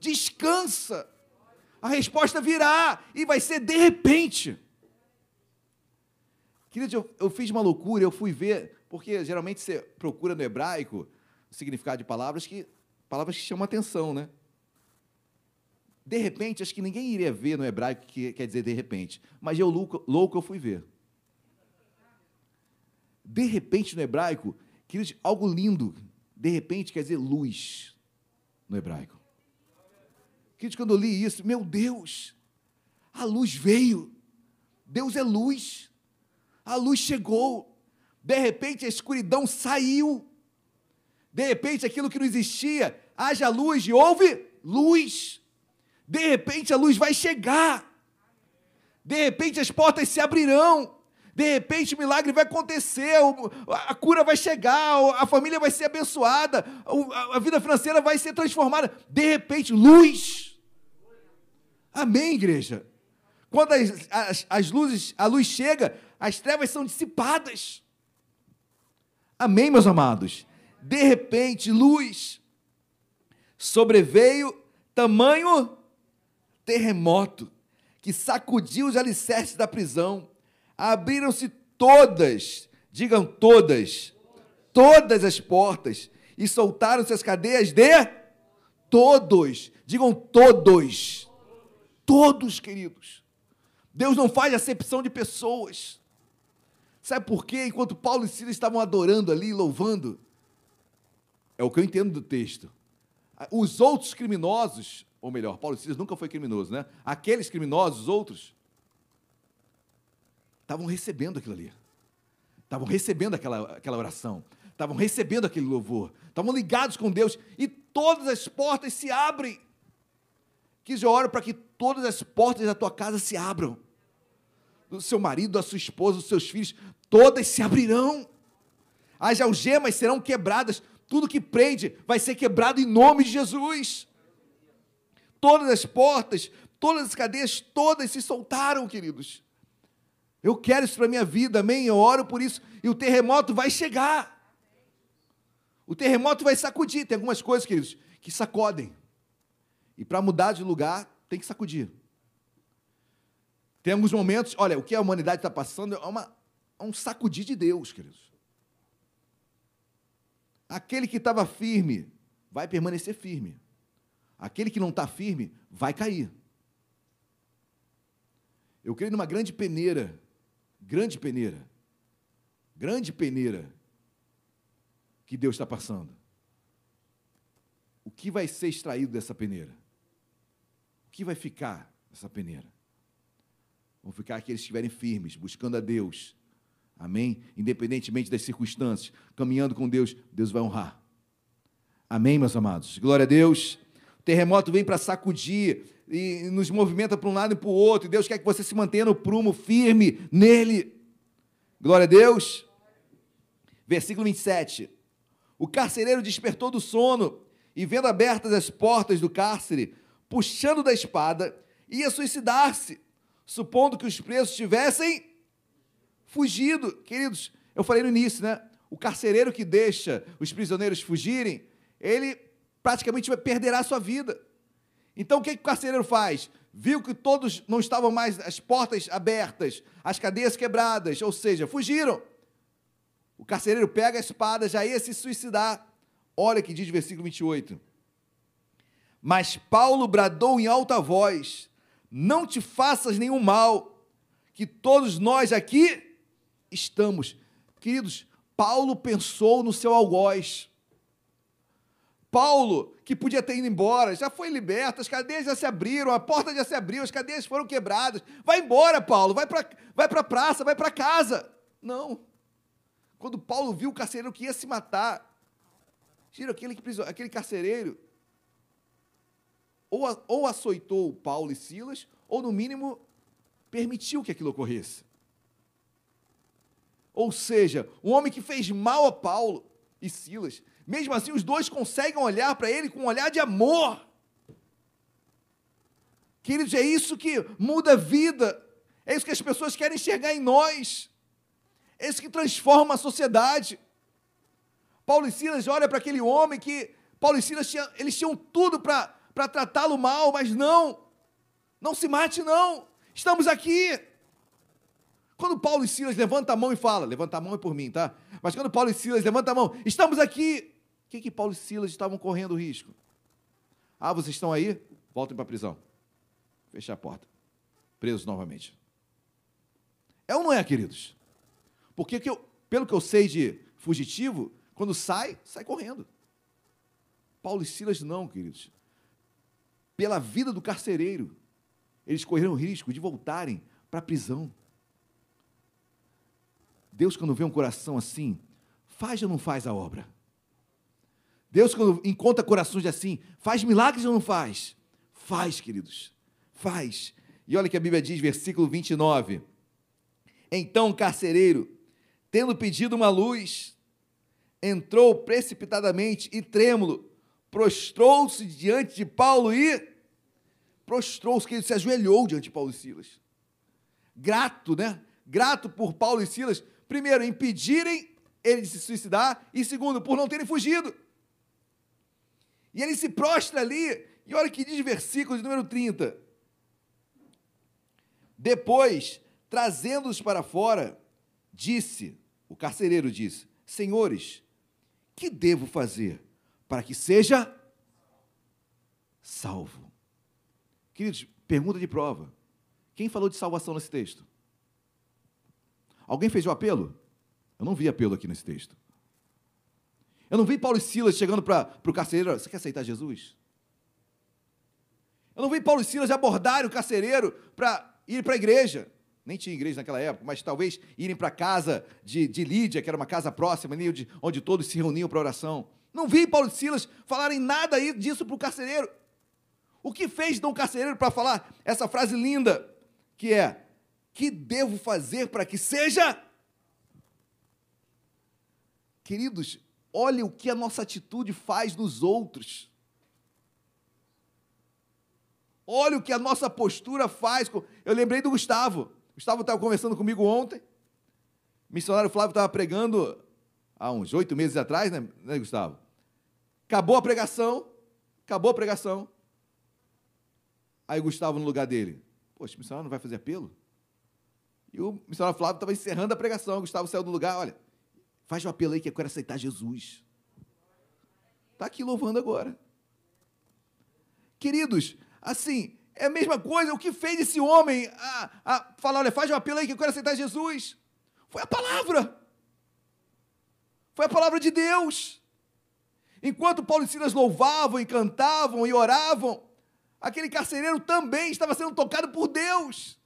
descansa. A resposta virá e vai ser de repente. Querido, eu, eu fiz uma loucura, eu fui ver, porque geralmente você procura no hebraico o significado de palavras que palavras que chamam atenção, né? De repente, acho que ninguém iria ver no hebraico que quer dizer de repente, mas eu louco, louco eu fui ver. De repente no hebraico, querido, algo lindo. De repente quer dizer luz no hebraico. Queridos, quando eu li isso, meu Deus, a luz veio. Deus é luz. A luz chegou. De repente a escuridão saiu. De repente aquilo que não existia, haja luz e houve luz. De repente a luz vai chegar. De repente as portas se abrirão. De repente o milagre vai acontecer, a cura vai chegar, a família vai ser abençoada, a vida financeira vai ser transformada. De repente, luz. Amém, igreja? Quando as, as, as luzes, a luz chega, as trevas são dissipadas. Amém, meus amados? De repente, luz. Sobreveio tamanho terremoto que sacudiu os alicerces da prisão. Abriram-se todas, digam todas, todas as portas e soltaram-se as cadeias de todos. Digam todos todos, queridos. Deus não faz acepção de pessoas. Sabe por quê? Enquanto Paulo e Silas estavam adorando ali, louvando, é o que eu entendo do texto. Os outros criminosos, ou melhor, Paulo e Silas nunca foi criminoso, né? Aqueles criminosos, os outros, estavam recebendo aquilo ali. Estavam recebendo aquela, aquela oração. Estavam recebendo aquele louvor. Estavam ligados com Deus. E todas as portas se abrem. Que eu oro para que todas as portas da tua casa se abram. Do seu marido, da sua esposa, dos seus filhos, todas se abrirão. As algemas serão quebradas. Tudo que prende vai ser quebrado em nome de Jesus. Todas as portas, todas as cadeias, todas se soltaram, queridos. Eu quero isso para a minha vida, amém? Eu oro por isso. E o terremoto vai chegar. O terremoto vai sacudir. Tem algumas coisas, queridos, que sacodem. E para mudar de lugar, tem que sacudir. Tem alguns momentos, olha, o que a humanidade está passando é, uma, é um sacudir de Deus, queridos. Aquele que estava firme vai permanecer firme. Aquele que não está firme vai cair. Eu creio numa grande peneira, grande peneira, grande peneira que Deus está passando. o que vai ser extraído dessa peneira? O que vai ficar dessa peneira? Vão ficar aqueles que estiverem firmes, buscando a Deus. Amém? Independentemente das circunstâncias, caminhando com Deus, Deus vai honrar. Amém, meus amados? Glória a Deus. O terremoto vem para sacudir e nos movimenta para um lado e para o outro. E Deus quer que você se mantenha no prumo, firme nele. Glória a Deus. Versículo 27. O carcereiro despertou do sono e, vendo abertas as portas do cárcere, puxando da espada, ia suicidar-se, supondo que os presos tivessem fugido. Queridos, eu falei no início, né? O carcereiro que deixa os prisioneiros fugirem, ele praticamente perderá a sua vida. Então o que, que o carcereiro faz? Viu que todos não estavam mais as portas abertas, as cadeias quebradas, ou seja, fugiram. O carcereiro pega a espada, já ia se suicidar. Olha que diz o versículo 28. Mas Paulo bradou em alta voz: Não te faças nenhum mal, que todos nós aqui estamos. Queridos, Paulo pensou no seu algoz. Paulo, que podia ter ido embora, já foi liberto, as cadeias já se abriram, a porta já se abriu, as cadeias foram quebradas. Vai embora, Paulo, vai para vai a praça, vai para casa. Não. Quando Paulo viu o carcereiro que ia se matar, tira aquele, aquele carcereiro, ou, ou açoitou Paulo e Silas, ou no mínimo permitiu que aquilo ocorresse. Ou seja, um homem que fez mal a Paulo e Silas, mesmo assim, os dois conseguem olhar para ele com um olhar de amor. Queridos, é isso que muda a vida. É isso que as pessoas querem enxergar em nós. É isso que transforma a sociedade. Paulo e Silas olha para aquele homem que Paulo e Silas tinham, eles tinham tudo para tratá-lo mal, mas não. Não se mate, não. Estamos aqui. Quando Paulo e Silas levantam a mão e falam, levanta a mão é por mim, tá? Mas quando Paulo e Silas levantam a mão, estamos aqui que, que Paulo e Silas estavam correndo risco? Ah, vocês estão aí? Voltem para a prisão. Fechar a porta. Presos novamente. É ou não é, queridos? Porque que eu, pelo que eu sei de fugitivo, quando sai, sai correndo. Paulo e Silas não, queridos. Pela vida do carcereiro, eles correram risco de voltarem para a prisão. Deus, quando vê um coração assim, faz ou não faz a obra? Deus, quando encontra corações assim, faz milagres ou não faz? Faz, queridos, faz. E olha que a Bíblia diz, versículo 29. Então o carcereiro, tendo pedido uma luz, entrou precipitadamente e trêmulo, prostrou-se diante de Paulo e prostrou-se, que ele se ajoelhou diante de Paulo e Silas. Grato, né? Grato por Paulo e Silas, primeiro, impedirem ele de se suicidar, e segundo, por não terem fugido. E ele se prostra ali, e olha que diz versículo de número 30. Depois, trazendo-os para fora, disse, o carcereiro disse: Senhores, que devo fazer para que seja salvo? Queridos, pergunta de prova. Quem falou de salvação nesse texto? Alguém fez o apelo? Eu não vi apelo aqui nesse texto. Eu não vi Paulo e Silas chegando para o carcereiro, você quer aceitar Jesus? Eu não vi Paulo e Silas abordarem o carcereiro para ir para a igreja. Nem tinha igreja naquela época, mas talvez irem para a casa de, de Lídia, que era uma casa próxima, onde, onde todos se reuniam para oração. Não vi Paulo e Silas falarem nada disso para o carcereiro. O que fez Dom Carcereiro para falar essa frase linda, que é: Que devo fazer para que seja? Queridos, Olha o que a nossa atitude faz nos outros. Olha o que a nossa postura faz. Eu lembrei do Gustavo. Gustavo estava conversando comigo ontem. O missionário Flávio estava pregando há uns oito meses atrás, né, né, Gustavo? Acabou a pregação. Acabou a pregação. Aí o Gustavo no lugar dele. Poxa, o missionário não vai fazer apelo? E o missionário Flávio estava encerrando a pregação. O Gustavo saiu do lugar, olha. Faz o um apelo aí que eu quero aceitar Jesus. Está aqui louvando agora. Queridos, assim, é a mesma coisa. O que fez esse homem a, a falar: olha, faz um apelo aí que eu quero aceitar Jesus? Foi a palavra. Foi a palavra de Deus. Enquanto Paulo e Silas louvavam e cantavam e oravam, aquele carcereiro também estava sendo tocado por Deus.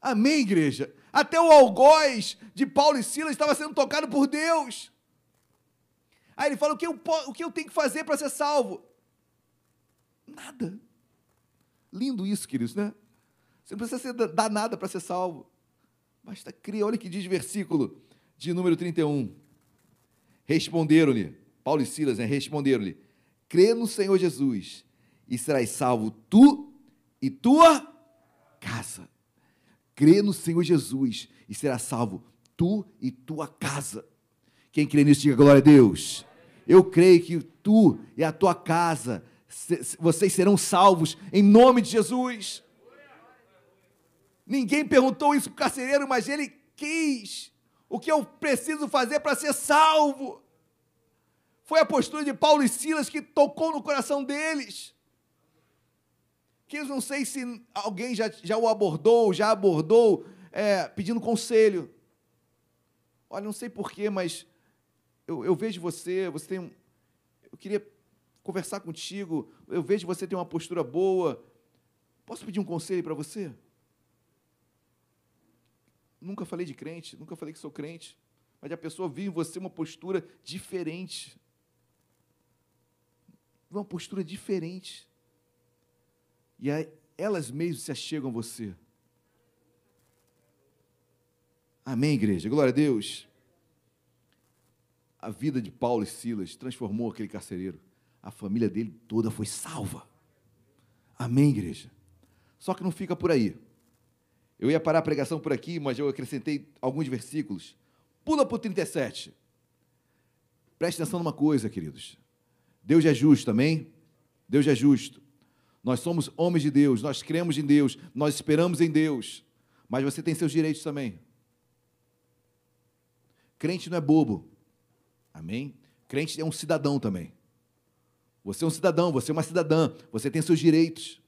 Amém, igreja? Até o algoz de Paulo e Silas estava sendo tocado por Deus. Aí ele fala: o que eu, o que eu tenho que fazer para ser salvo? Nada. Lindo isso, queridos, né? Você não precisa dar nada para ser salvo. Basta crer. Olha o que diz o versículo de número 31. Responderam-lhe, Paulo e Silas, né? Responderam-lhe: crê no Senhor Jesus e serás salvo tu e tua casa. Crê no Senhor Jesus e serás salvo tu e tua casa. Quem crê nisso, diga glória a Deus. Eu creio que tu e a tua casa, vocês serão salvos em nome de Jesus. Ninguém perguntou isso para o carcereiro, mas ele quis. O que eu preciso fazer para ser salvo? Foi a postura de Paulo e Silas que tocou no coração deles. Que eu não sei se alguém já, já o abordou, já abordou, é, pedindo conselho. Olha, não sei porquê, mas eu, eu vejo você, você tem um, Eu queria conversar contigo, eu vejo você tem uma postura boa. Posso pedir um conselho para você? Nunca falei de crente, nunca falei que sou crente, mas a pessoa viu em você uma postura diferente. Uma postura diferente. E aí, elas mesmo se achegam a você. Amém, igreja? Glória a Deus. A vida de Paulo e Silas transformou aquele carcereiro. A família dele toda foi salva. Amém, igreja? Só que não fica por aí. Eu ia parar a pregação por aqui, mas eu acrescentei alguns versículos. Pula para o 37. Preste atenção numa coisa, queridos. Deus é justo, amém? Deus é justo. Nós somos homens de Deus, nós cremos em Deus, nós esperamos em Deus. Mas você tem seus direitos também. Crente não é bobo. Amém? Crente é um cidadão também. Você é um cidadão, você é uma cidadã, você tem seus direitos.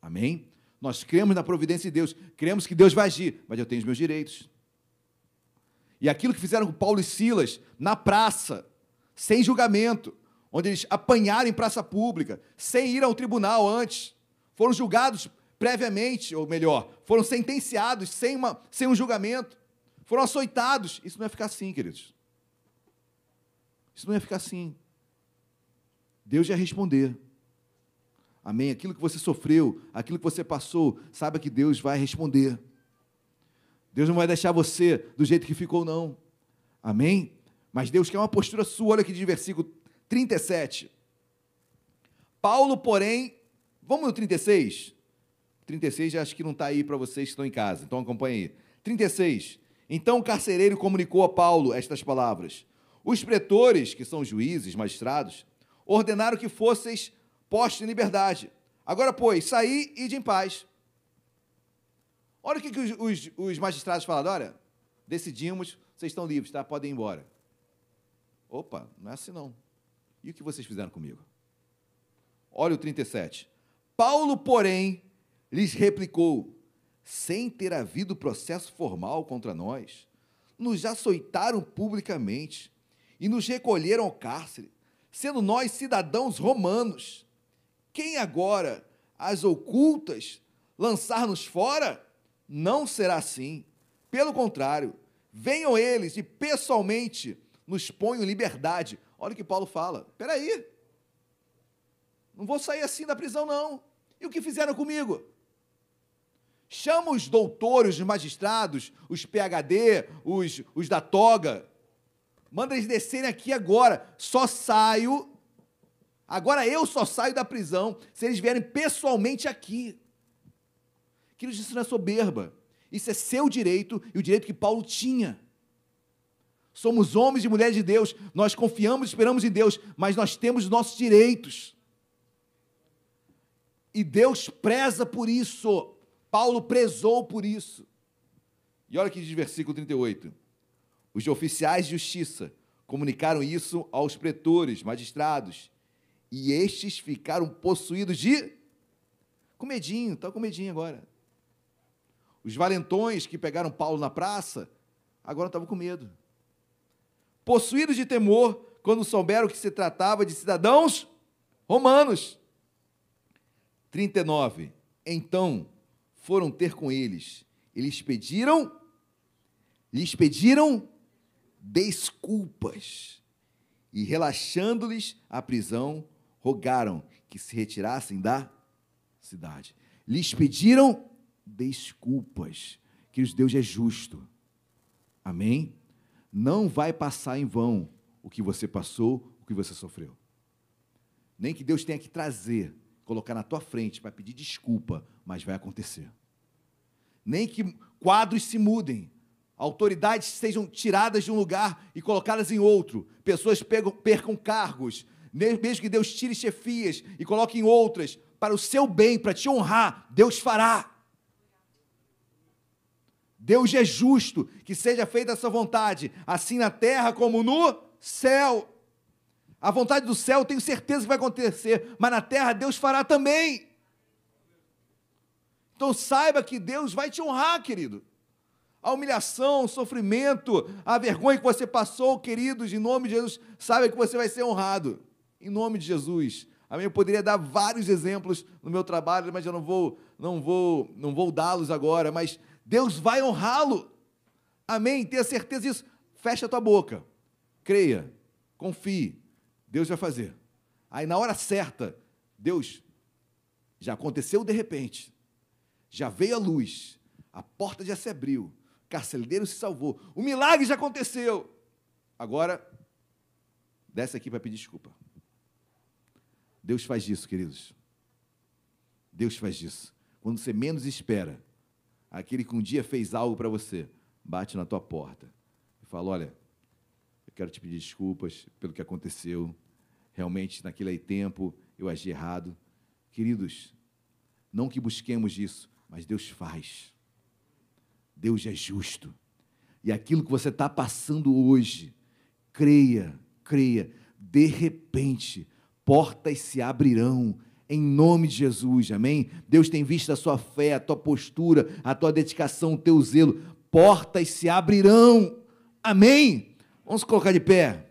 Amém? Nós cremos na providência de Deus, cremos que Deus vai agir, mas eu tenho os meus direitos. E aquilo que fizeram com Paulo e Silas na praça, sem julgamento, onde eles apanharam em praça pública, sem ir ao tribunal antes, foram julgados previamente, ou melhor, foram sentenciados sem, uma, sem um julgamento, foram açoitados. Isso não ia ficar assim, queridos. Isso não ia ficar assim. Deus ia responder. Amém? Aquilo que você sofreu, aquilo que você passou, saiba que Deus vai responder. Deus não vai deixar você do jeito que ficou, não. Amém? Mas Deus quer uma postura sua. Olha aqui de versículo 37. Paulo, porém, vamos no 36? 36 já acho que não está aí para vocês que estão em casa, então acompanhe aí. 36. Então o carcereiro comunicou a Paulo estas palavras: Os pretores, que são juízes, magistrados, ordenaram que fosseis posto em liberdade. Agora, pois, saí e de em paz. Olha o que, que os, os, os magistrados falaram. Olha, decidimos, vocês estão livres, tá? Podem ir embora. Opa, não é assim não. E o que vocês fizeram comigo? Olha o 37. Paulo, porém, lhes replicou: sem ter havido processo formal contra nós, nos açoitaram publicamente e nos recolheram ao cárcere, sendo nós cidadãos romanos. Quem agora as ocultas lançar-nos fora? Não será assim. Pelo contrário, venham eles e pessoalmente nos ponham liberdade. Olha o que Paulo fala. Espera aí. Não vou sair assim da prisão, não. E o que fizeram comigo? Chama os doutores, os magistrados, os PHD, os, os da toga. Manda eles descerem aqui agora. Só saio Agora eu só saio da prisão se eles vierem pessoalmente aqui. Queridos, isso não é soberba. Isso é seu direito e o direito que Paulo tinha. Somos homens e mulheres de Deus, nós confiamos e esperamos em Deus, mas nós temos os nossos direitos. E Deus preza por isso. Paulo prezou por isso. E olha que diz versículo 38. Os oficiais de justiça comunicaram isso aos pretores, magistrados, e estes ficaram possuídos de. Com medinho, estão com medinho agora. Os valentões que pegaram Paulo na praça, agora estavam com medo. Possuídos de temor, quando souberam que se tratava de cidadãos romanos. 39. Então foram ter com eles. Eles pediram, lhes pediram desculpas. E relaxando-lhes a prisão, rogaram que se retirassem da cidade. Lhes pediram desculpas. Que Deus é justo. Amém? Não vai passar em vão o que você passou, o que você sofreu. Nem que Deus tenha que trazer, colocar na tua frente para pedir desculpa, mas vai acontecer. Nem que quadros se mudem, autoridades sejam tiradas de um lugar e colocadas em outro, pessoas pegam, percam cargos, mesmo que Deus tire chefias e coloque em outras, para o seu bem, para te honrar, Deus fará. Deus é justo, que seja feita essa vontade, assim na terra como no céu. A vontade do céu, tenho certeza que vai acontecer, mas na terra Deus fará também. Então saiba que Deus vai te honrar, querido. A humilhação, o sofrimento, a vergonha que você passou, queridos, em nome de Jesus, saiba que você vai ser honrado. Em nome de Jesus. Amém? Eu poderia dar vários exemplos no meu trabalho, mas eu não vou, não vou, não vou dá-los agora, mas Deus vai honrá-lo. Amém? Tenha certeza disso. Fecha a tua boca. Creia. Confie. Deus vai fazer. Aí na hora certa, Deus já aconteceu de repente. Já veio a luz. A porta já se abriu. O carcereiro se salvou. O milagre já aconteceu. Agora, desce aqui para pedir desculpa. Deus faz isso, queridos. Deus faz isso. Quando você menos espera, aquele que um dia fez algo para você, bate na tua porta e fala: Olha, eu quero te pedir desculpas pelo que aconteceu. Realmente, naquele tempo, eu agi errado. Queridos, não que busquemos isso, mas Deus faz. Deus é justo. E aquilo que você está passando hoje, creia, creia, de repente, portas se abrirão em nome de Jesus, amém? Deus tem visto a sua fé, a tua postura, a tua dedicação, o teu zelo. Portas se abrirão, amém? Vamos colocar de pé.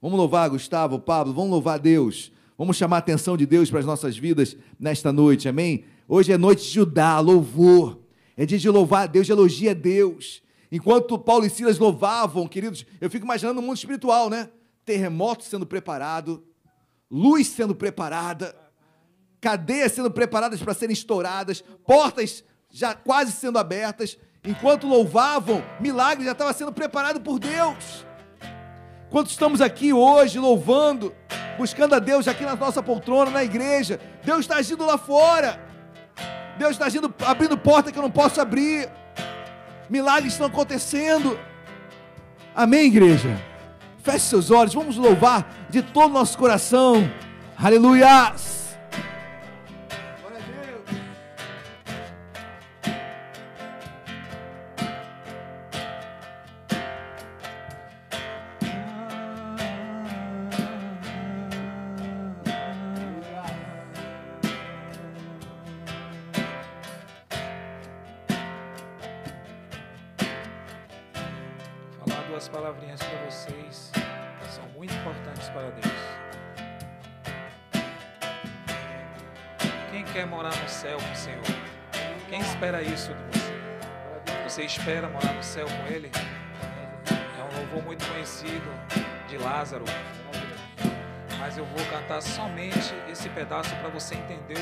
Vamos louvar Gustavo, Pablo, vamos louvar Deus. Vamos chamar a atenção de Deus para as nossas vidas nesta noite, amém? Hoje é noite de Judá, louvor. É dia de louvar a Deus, de elogia a Deus. Enquanto Paulo e Silas louvavam, queridos, eu fico imaginando o mundo espiritual, né? terremoto sendo preparado, luz sendo preparada, cadeias sendo preparadas para serem estouradas, portas já quase sendo abertas. Enquanto louvavam, milagre já estava sendo preparado por Deus. Enquanto estamos aqui hoje louvando, buscando a Deus aqui na nossa poltrona, na igreja, Deus está agindo lá fora. Deus está agindo, abrindo porta que eu não posso abrir. Milagres estão acontecendo. Amém, igreja? Feche seus olhos, vamos louvar de todo o nosso coração. Aleluia! você entendeu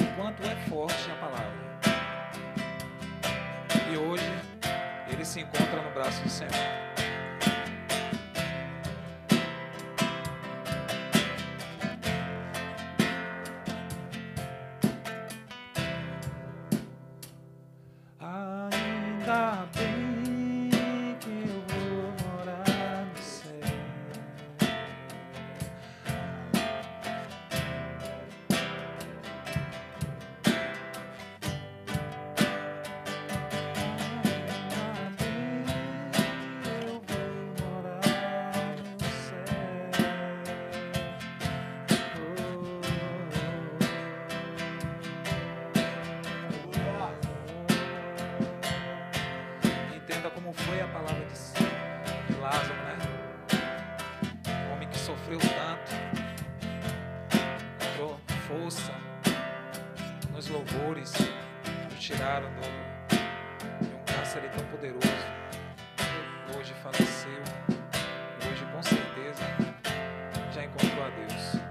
louvores, nos tiraram do, de um cárcere tão poderoso. Hoje faleceu, hoje com certeza já encontrou a Deus.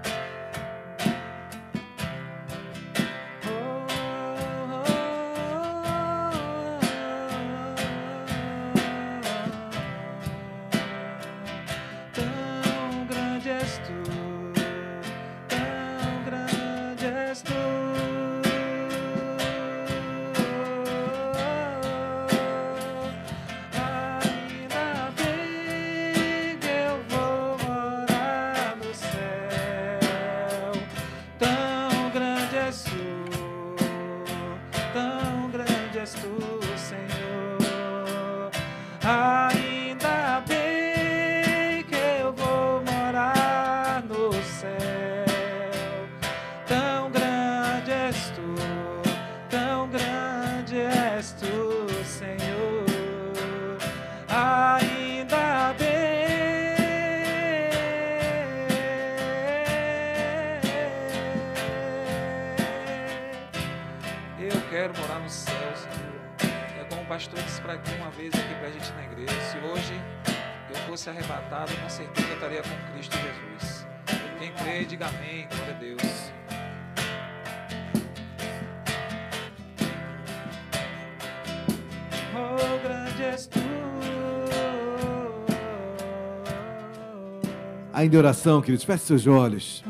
Ainda em oração, queridos, feche seus olhos.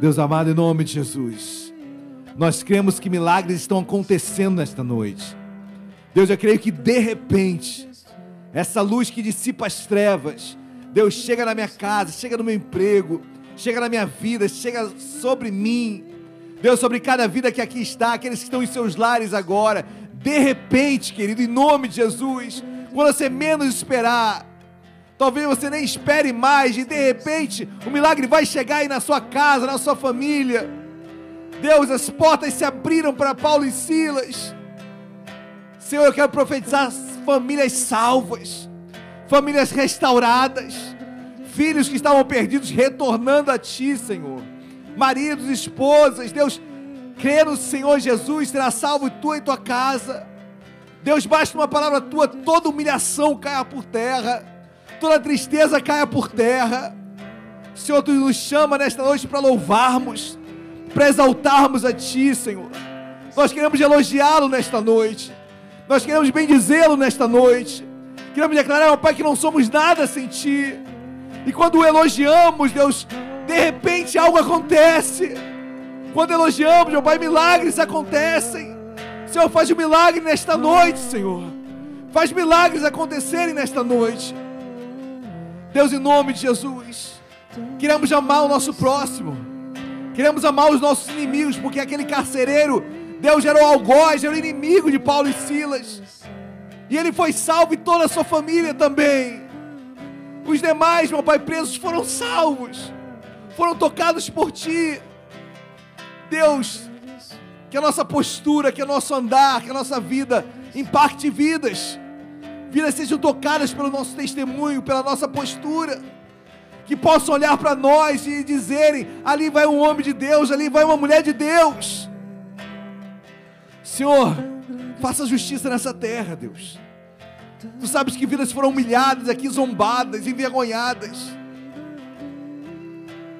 Deus amado, em nome de Jesus, nós cremos que milagres estão acontecendo nesta noite. Deus, eu creio que de repente, essa luz que dissipa as trevas, Deus chega na minha casa, chega no meu emprego, chega na minha vida, chega sobre mim. Deus, sobre cada vida que aqui está, aqueles que estão em seus lares agora, de repente, querido, em nome de Jesus, quando você menos esperar, Talvez você nem espere mais e de repente o milagre vai chegar aí na sua casa, na sua família. Deus, as portas se abriram para Paulo e Silas. Senhor, eu quero profetizar famílias salvas, famílias restauradas, filhos que estavam perdidos retornando a Ti, Senhor. Maridos, esposas, Deus, crê no Senhor Jesus, será salvo tu e tua casa. Deus, basta uma palavra tua, toda humilhação caia por terra toda tristeza caia por terra. Senhor, tu nos chama nesta noite para louvarmos, para exaltarmos a Ti, Senhor. Nós queremos elogiá-lo nesta noite. Nós queremos bendizê-lo nesta noite. Queremos declarar, meu Pai, que não somos nada sem Ti. E quando o elogiamos, Deus, de repente algo acontece. Quando elogiamos, meu Pai, milagres acontecem. Senhor, faz um milagre nesta noite, Senhor. Faz milagres acontecerem nesta noite. Deus, em nome de Jesus, queremos amar o nosso próximo, queremos amar os nossos inimigos, porque aquele carcereiro, Deus era o algoz, era o inimigo de Paulo e Silas, e ele foi salvo e toda a sua família também. Os demais, meu Pai, presos foram salvos, foram tocados por Ti. Deus, que a nossa postura, que o nosso andar, que a nossa vida impacte vidas vidas sejam tocadas pelo nosso testemunho, pela nossa postura, que possam olhar para nós e dizerem: ali vai um homem de Deus, ali vai uma mulher de Deus. Senhor, faça justiça nessa terra, Deus. Tu sabes que vidas foram humilhadas aqui, zombadas, envergonhadas.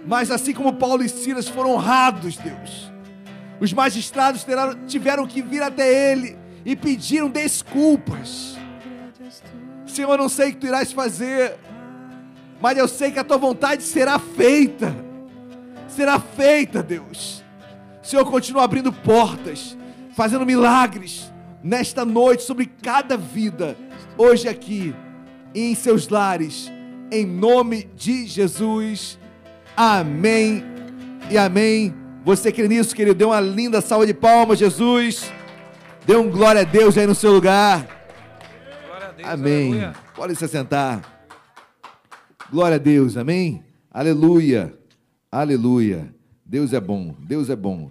Mas assim como Paulo e Silas foram honrados, Deus, os magistrados tiveram que vir até ele e pediram desculpas. Senhor, eu não sei o que tu irás fazer, mas eu sei que a tua vontade será feita. Será feita, Deus. Senhor, continua abrindo portas, fazendo milagres nesta noite sobre cada vida, hoje aqui e em seus lares, em nome de Jesus. Amém e amém. Você crê nisso, querido? Dê uma linda salva de palmas, Jesus. Dê um glória a Deus aí no seu lugar. Deus, Amém. aleluia. Pode se sentar. Glória a Deus, amém? Aleluia, aleluia. Deus é bom, Deus é bom,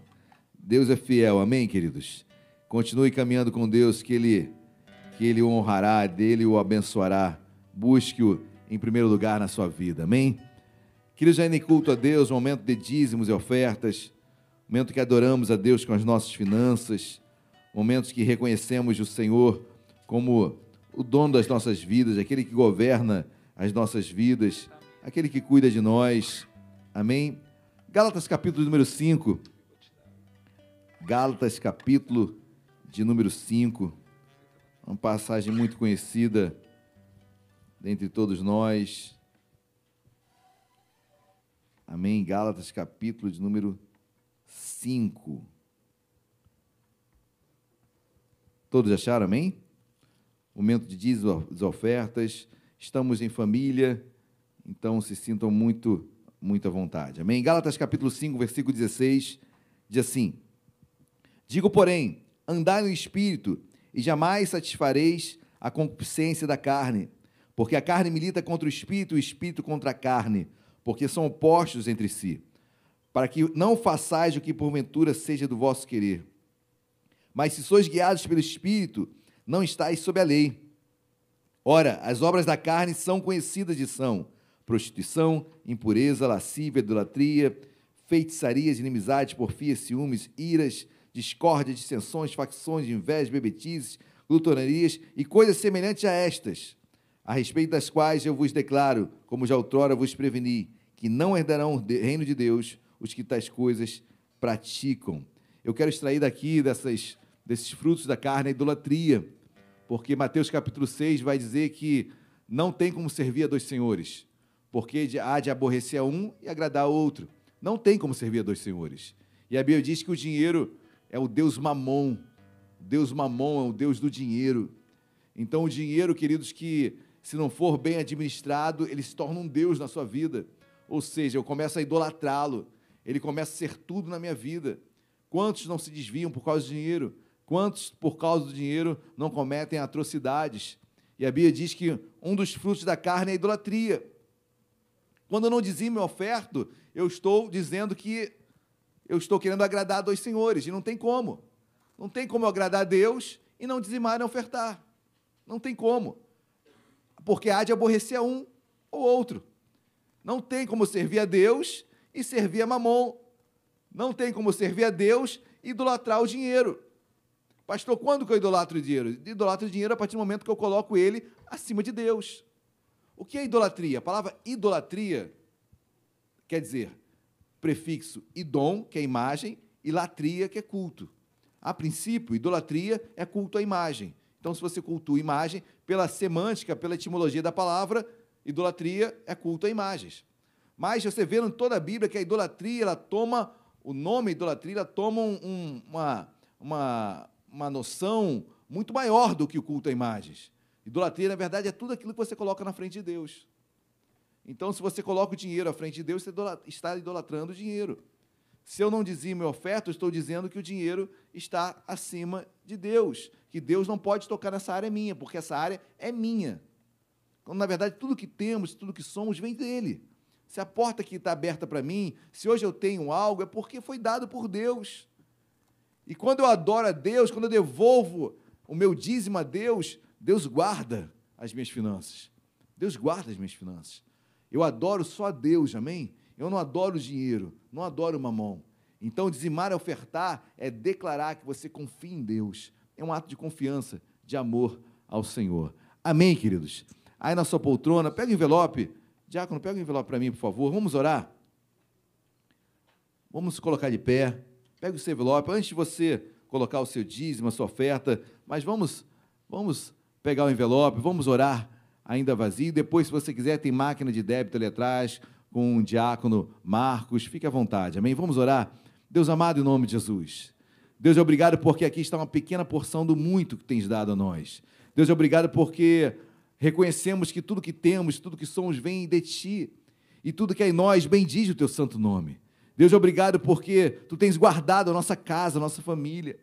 Deus é fiel, amém, queridos? Continue caminhando com Deus, que Ele, que Ele o honrará, dele o abençoará. Busque-o em primeiro lugar na sua vida, amém? Queridos, ainda em culto a Deus, momento de dízimos e ofertas, momento que adoramos a Deus com as nossas finanças, momentos que reconhecemos o Senhor como o dono das nossas vidas, aquele que governa as nossas vidas, aquele que cuida de nós. Amém? Gálatas capítulo número 5. Gálatas capítulo de número 5. Uma passagem muito conhecida dentre todos nós. Amém. Gálatas capítulo de número 5. Todos acharam, amém? Momento de dízimos ofertas. Estamos em família, então se sintam muito, muito à vontade. Amém? Gálatas capítulo 5, versículo 16, diz assim: Digo, porém, andai no espírito, e jamais satisfareis a concupiscência da carne, porque a carne milita contra o espírito, e o espírito contra a carne porque são opostos entre si, para que não façais o que porventura seja do vosso querer. Mas se sois guiados pelo Espírito, não estáis sob a lei. Ora, as obras da carne são conhecidas de são prostituição, impureza, lascívia, idolatria, feitiçarias, inimizades, porfias, ciúmes, iras, discórdia, dissensões, facções, inveja, bebetizes, glutonarias e coisas semelhantes a estas a respeito das quais eu vos declaro, como já outrora vos preveni, que não herdarão o reino de Deus os que tais coisas praticam. Eu quero extrair daqui dessas, desses frutos da carne a idolatria, porque Mateus capítulo 6 vai dizer que não tem como servir a dois senhores, porque há de aborrecer a um e agradar ao outro. Não tem como servir a dois senhores. E a Bíblia diz que o dinheiro é o Deus mamon. Deus mamon é o Deus do dinheiro. Então, o dinheiro, queridos, que se não for bem administrado, ele se torna um Deus na sua vida. Ou seja, eu começo a idolatrá-lo, ele começa a ser tudo na minha vida. Quantos não se desviam por causa do dinheiro? Quantos, por causa do dinheiro, não cometem atrocidades? E a Bíblia diz que um dos frutos da carne é a idolatria. Quando eu não dizimo e oferto, eu estou dizendo que eu estou querendo agradar a dois senhores, e não tem como. Não tem como agradar a Deus e não dizimar e ofertar. Não tem como porque há de aborrecer a um ou outro. Não tem como servir a Deus e servir a Mamon. Não tem como servir a Deus e idolatrar o dinheiro. Pastor, quando que eu idolatro o dinheiro? Idolatro o dinheiro a partir do momento que eu coloco ele acima de Deus. O que é idolatria? A palavra idolatria quer dizer prefixo idom, que é imagem, e latria, que é culto. A princípio, idolatria é culto à imagem. Então, se você cultua imagem, pela semântica, pela etimologia da palavra, idolatria é culto a imagens. Mas você vê em toda a Bíblia que a idolatria, ela toma, o nome idolatria, ela toma um, uma, uma, uma noção muito maior do que o culto a imagens. Idolatria, na verdade, é tudo aquilo que você coloca na frente de Deus. Então, se você coloca o dinheiro à frente de Deus, você está idolatrando o dinheiro. Se eu não dizimo e oferta, eu estou dizendo que o dinheiro está acima de Deus que Deus não pode tocar nessa área minha, porque essa área é minha. Quando, na verdade, tudo que temos, tudo que somos, vem dele. Se a porta que está aberta para mim, se hoje eu tenho algo, é porque foi dado por Deus. E quando eu adoro a Deus, quando eu devolvo o meu dízimo a Deus, Deus guarda as minhas finanças. Deus guarda as minhas finanças. Eu adoro só a Deus, amém? Eu não adoro o dinheiro, não adoro o mamão. Então, dizimar e ofertar é declarar que você confia em Deus, é um ato de confiança, de amor ao Senhor. Amém, queridos? Aí na sua poltrona, pega o envelope. Diácono, pega o envelope para mim, por favor. Vamos orar? Vamos colocar de pé. Pega o seu envelope. Antes de você colocar o seu dízimo, a sua oferta, mas vamos, vamos pegar o envelope, vamos orar ainda vazio. Depois, se você quiser, tem máquina de débito ali atrás com o diácono Marcos. Fique à vontade. Amém? Vamos orar. Deus amado, em nome de Jesus. Deus, obrigado porque aqui está uma pequena porção do muito que tens dado a nós. Deus, obrigado porque reconhecemos que tudo que temos, tudo que somos, vem de ti. E tudo que é em nós bendiz o teu santo nome. Deus, obrigado porque tu tens guardado a nossa casa, a nossa família.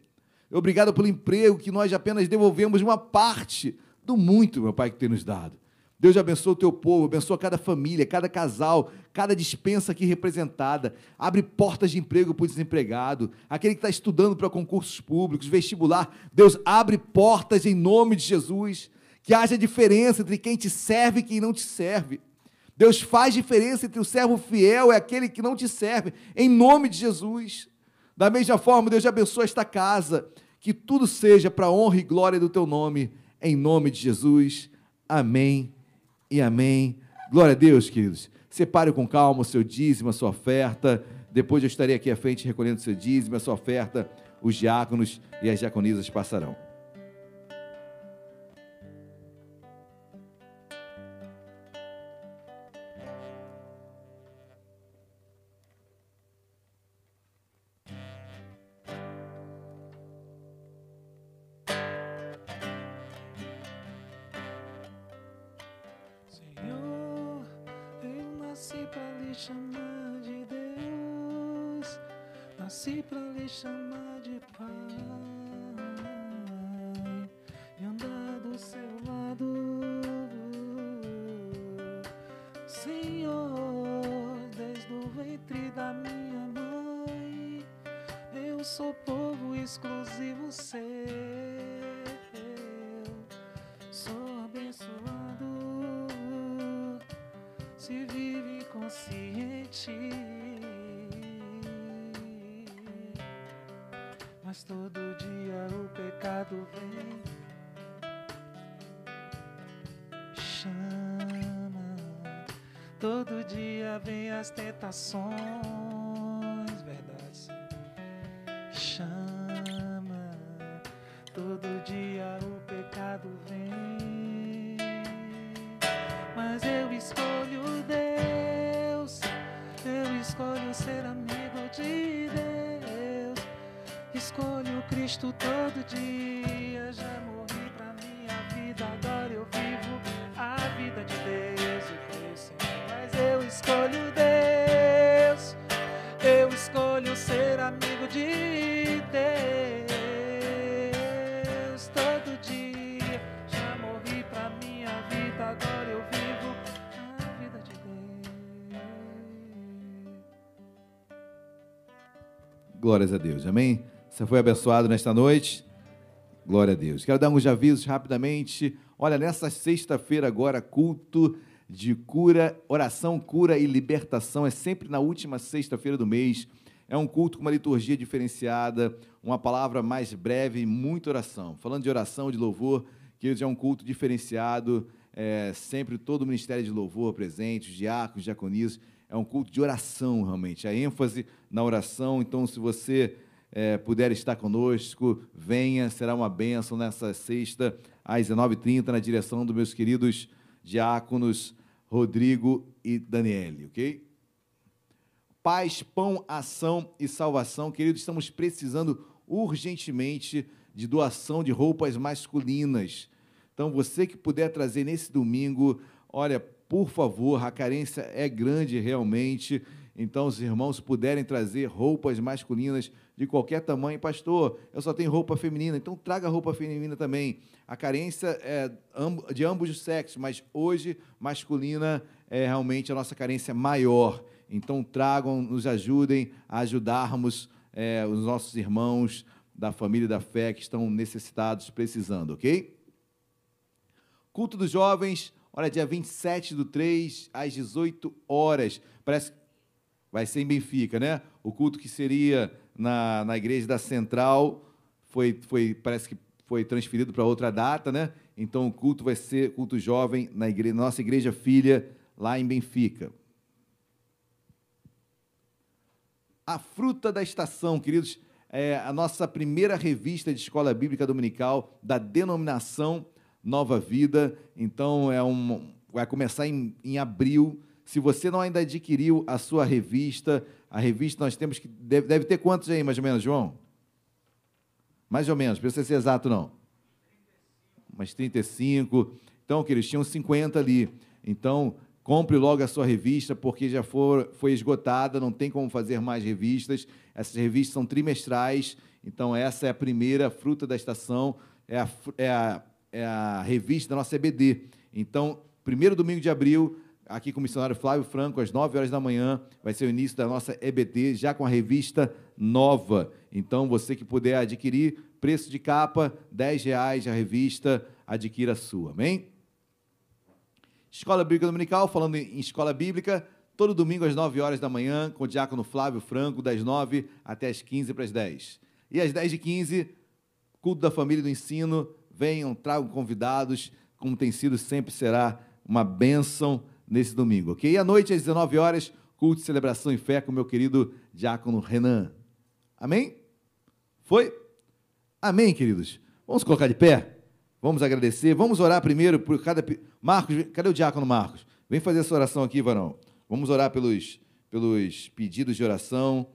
Obrigado pelo emprego que nós apenas devolvemos uma parte do muito, meu Pai, que tem nos dado. Deus abençoe o teu povo, abençoa cada família, cada casal, cada dispensa aqui representada. Abre portas de emprego para o desempregado, aquele que está estudando para concursos públicos, vestibular. Deus abre portas em nome de Jesus. Que haja diferença entre quem te serve e quem não te serve. Deus faz diferença entre o servo fiel e aquele que não te serve, em nome de Jesus. Da mesma forma, Deus abençoa esta casa, que tudo seja para a honra e glória do teu nome, em nome de Jesus. Amém e amém. Glória a Deus, queridos. Separe com calma o seu dízimo, a sua oferta. Depois eu estarei aqui à frente recolhendo o seu dízimo, a sua oferta. Os diáconos e as diaconisas passarão. Glórias a Deus. Amém? Você foi abençoado nesta noite? Glória a Deus. Quero dar uns avisos rapidamente. Olha, nessa sexta-feira agora, culto de cura, oração, cura e libertação. É sempre na última sexta-feira do mês. É um culto com uma liturgia diferenciada, uma palavra mais breve e muita oração. Falando de oração, de louvor, que é um culto diferenciado. É, sempre todo o ministério de louvor presente, os diáconos, diaconisas é um culto de oração, realmente. A ênfase na oração. Então, se você é, puder estar conosco, venha, será uma bênção nessa sexta, às 19h30, na direção dos meus queridos diáconos Rodrigo e Daniele, ok? Paz, pão, ação e salvação. Queridos, estamos precisando urgentemente de doação de roupas masculinas. Então, você que puder trazer nesse domingo, olha, por favor, a carência é grande realmente. Então, os irmãos puderem trazer roupas masculinas de qualquer tamanho, pastor, eu só tenho roupa feminina, então traga roupa feminina também. A carência é de ambos os sexos, mas hoje masculina é realmente a nossa carência maior. Então tragam, nos ajudem a ajudarmos é, os nossos irmãos da família da fé que estão necessitados, precisando, ok? Culto dos jovens, Olha, dia 27 do 3, às 18 horas. Parece vai ser em Benfica, né? O culto que seria na, na igreja da Central foi, foi parece que foi transferido para outra data, né? Então o culto vai ser culto jovem na igreja, nossa igreja filha lá em Benfica. A fruta da estação, queridos, é a nossa primeira revista de escola bíblica dominical da denominação Nova Vida. Então, é um, vai começar em, em abril. Se você não ainda adquiriu a sua revista, a revista nós temos que. Deve, deve ter quantos aí, mais ou menos, João? Mais ou menos, precisa ser exato, não. Umas 35. Então, que eles tinham 50 ali. Então, compre logo a sua revista, porque já for, foi esgotada, não tem como fazer mais revistas. Essas revistas são trimestrais, então essa é a primeira fruta da estação, é a, é a é a revista da nossa EBD. Então, primeiro domingo de abril, aqui com o missionário Flávio Franco, às 9 horas da manhã, vai ser o início da nossa EBD, já com a revista nova. Então, você que puder adquirir, preço de capa, R$ reais a revista, adquira a sua. Amém? Escola Bíblica Dominical, falando em escola bíblica, todo domingo às 9 horas da manhã, com o diácono Flávio Franco, das 9 até as 15 para as 10. E às 10 e 15, culto da família do ensino, venham, tragam convidados, como tem sido, sempre será uma bênção nesse domingo, ok? E à noite, às 19 horas, culto celebração e fé com meu querido diácono Renan. Amém? Foi? Amém, queridos? Vamos colocar de pé? Vamos agradecer? Vamos orar primeiro por cada. Marcos, cadê o diácono Marcos? Vem fazer essa oração aqui, varão. Vamos orar pelos, pelos pedidos de oração.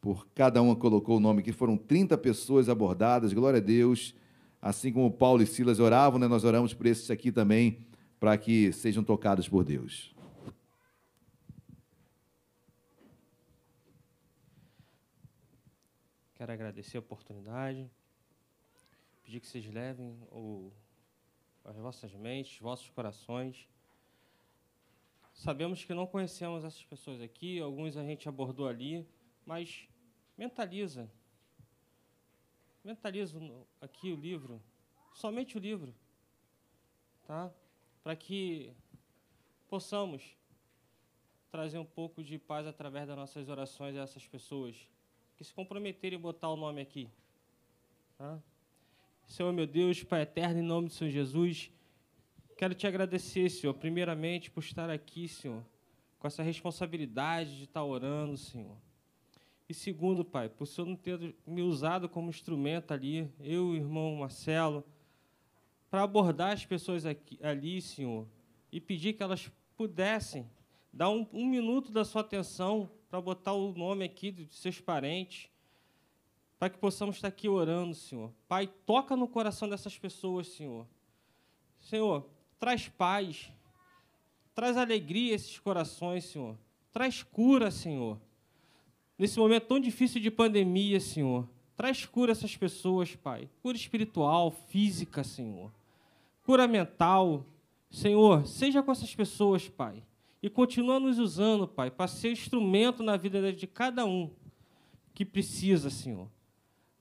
Por cada uma colocou o nome aqui. Foram 30 pessoas abordadas, glória a Deus. Assim como Paulo e Silas oravam, né, nós oramos por esses aqui também, para que sejam tocados por Deus. Quero agradecer a oportunidade, pedir que vocês levem o, as vossas mentes, vossos corações. Sabemos que não conhecemos essas pessoas aqui, alguns a gente abordou ali, mas mentaliza. Mentaliza aqui o livro, somente o livro, tá? Para que possamos trazer um pouco de paz através das nossas orações a essas pessoas que se comprometerem a botar o nome aqui. Tá? Senhor meu Deus, Pai eterno, em nome do Senhor Jesus, quero te agradecer, Senhor, primeiramente por estar aqui, Senhor, com essa responsabilidade de estar orando, Senhor. E segundo, Pai, por o Senhor não ter me usado como instrumento ali, eu e o irmão Marcelo, para abordar as pessoas aqui, ali, Senhor, e pedir que elas pudessem dar um, um minuto da sua atenção para botar o nome aqui de seus parentes, para que possamos estar aqui orando, Senhor. Pai, toca no coração dessas pessoas, Senhor. Senhor, traz paz, traz alegria a esses corações, Senhor. Traz cura, Senhor. Nesse momento tão difícil de pandemia, Senhor. Traz cura a essas pessoas, Pai. Cura espiritual, física, Senhor. Cura mental. Senhor, seja com essas pessoas, Pai e continua nos usando, Pai, para ser instrumento na vida de cada um que precisa, Senhor.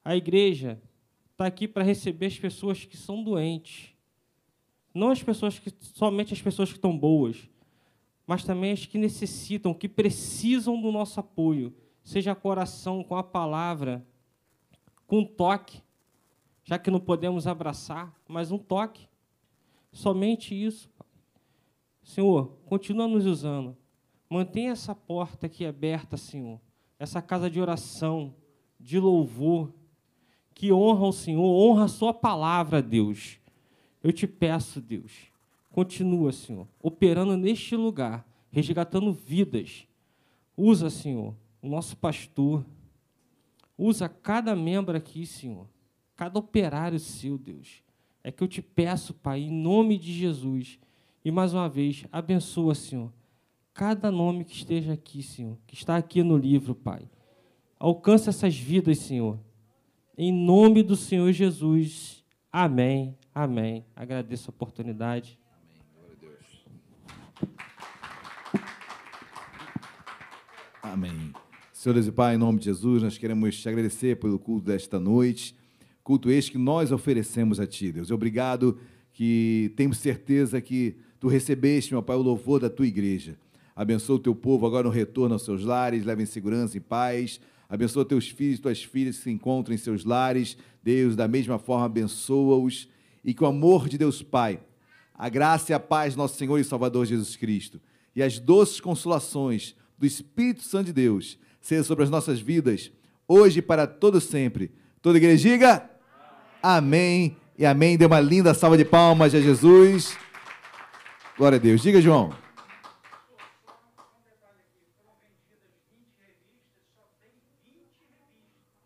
A igreja está aqui para receber as pessoas que são doentes. Não as pessoas que somente as pessoas que estão boas, mas também as que necessitam, que precisam do nosso apoio, seja com oração, com a palavra, com um toque, já que não podemos abraçar, mas um toque. Somente isso. Senhor, continua nos usando. Mantenha essa porta aqui aberta, Senhor. Essa casa de oração, de louvor, que honra o Senhor, honra a Sua palavra, Deus. Eu te peço, Deus, continua, Senhor, operando neste lugar, resgatando vidas. Usa, Senhor, o nosso pastor. Usa cada membro aqui, Senhor. Cada operário seu, Deus. É que eu te peço, Pai, em nome de Jesus e mais uma vez, abençoa, Senhor, cada nome que esteja aqui, Senhor, que está aqui no livro, Pai. Alcança essas vidas, Senhor. Em nome do Senhor Jesus. Amém. Amém. Agradeço a oportunidade. Amém. Glória a Deus. Amém. Senhor Deus e Pai, em nome de Jesus, nós queremos te agradecer pelo culto desta noite. Culto este que nós oferecemos a Ti, Deus. Obrigado que temos certeza que tu recebeste, meu Pai, o louvor da tua igreja. Abençoa o teu povo agora no retorno aos seus lares, leva em segurança e paz. Abençoa teus filhos e tuas filhas que se encontram em seus lares. Deus, da mesma forma, abençoa-os. E que o amor de Deus Pai, a graça e a paz do nosso Senhor e Salvador Jesus Cristo e as doces consolações do Espírito Santo de Deus sejam sobre as nossas vidas, hoje e para todo sempre. Toda igreja diga amém e amém. Dê uma linda salva de palmas a Jesus. Glória a Deus. Diga, João.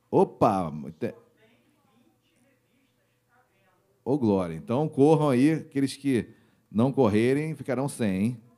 Opa! Ô, oh, glória. Então, corram aí. Aqueles que não correrem ficarão sem, hein?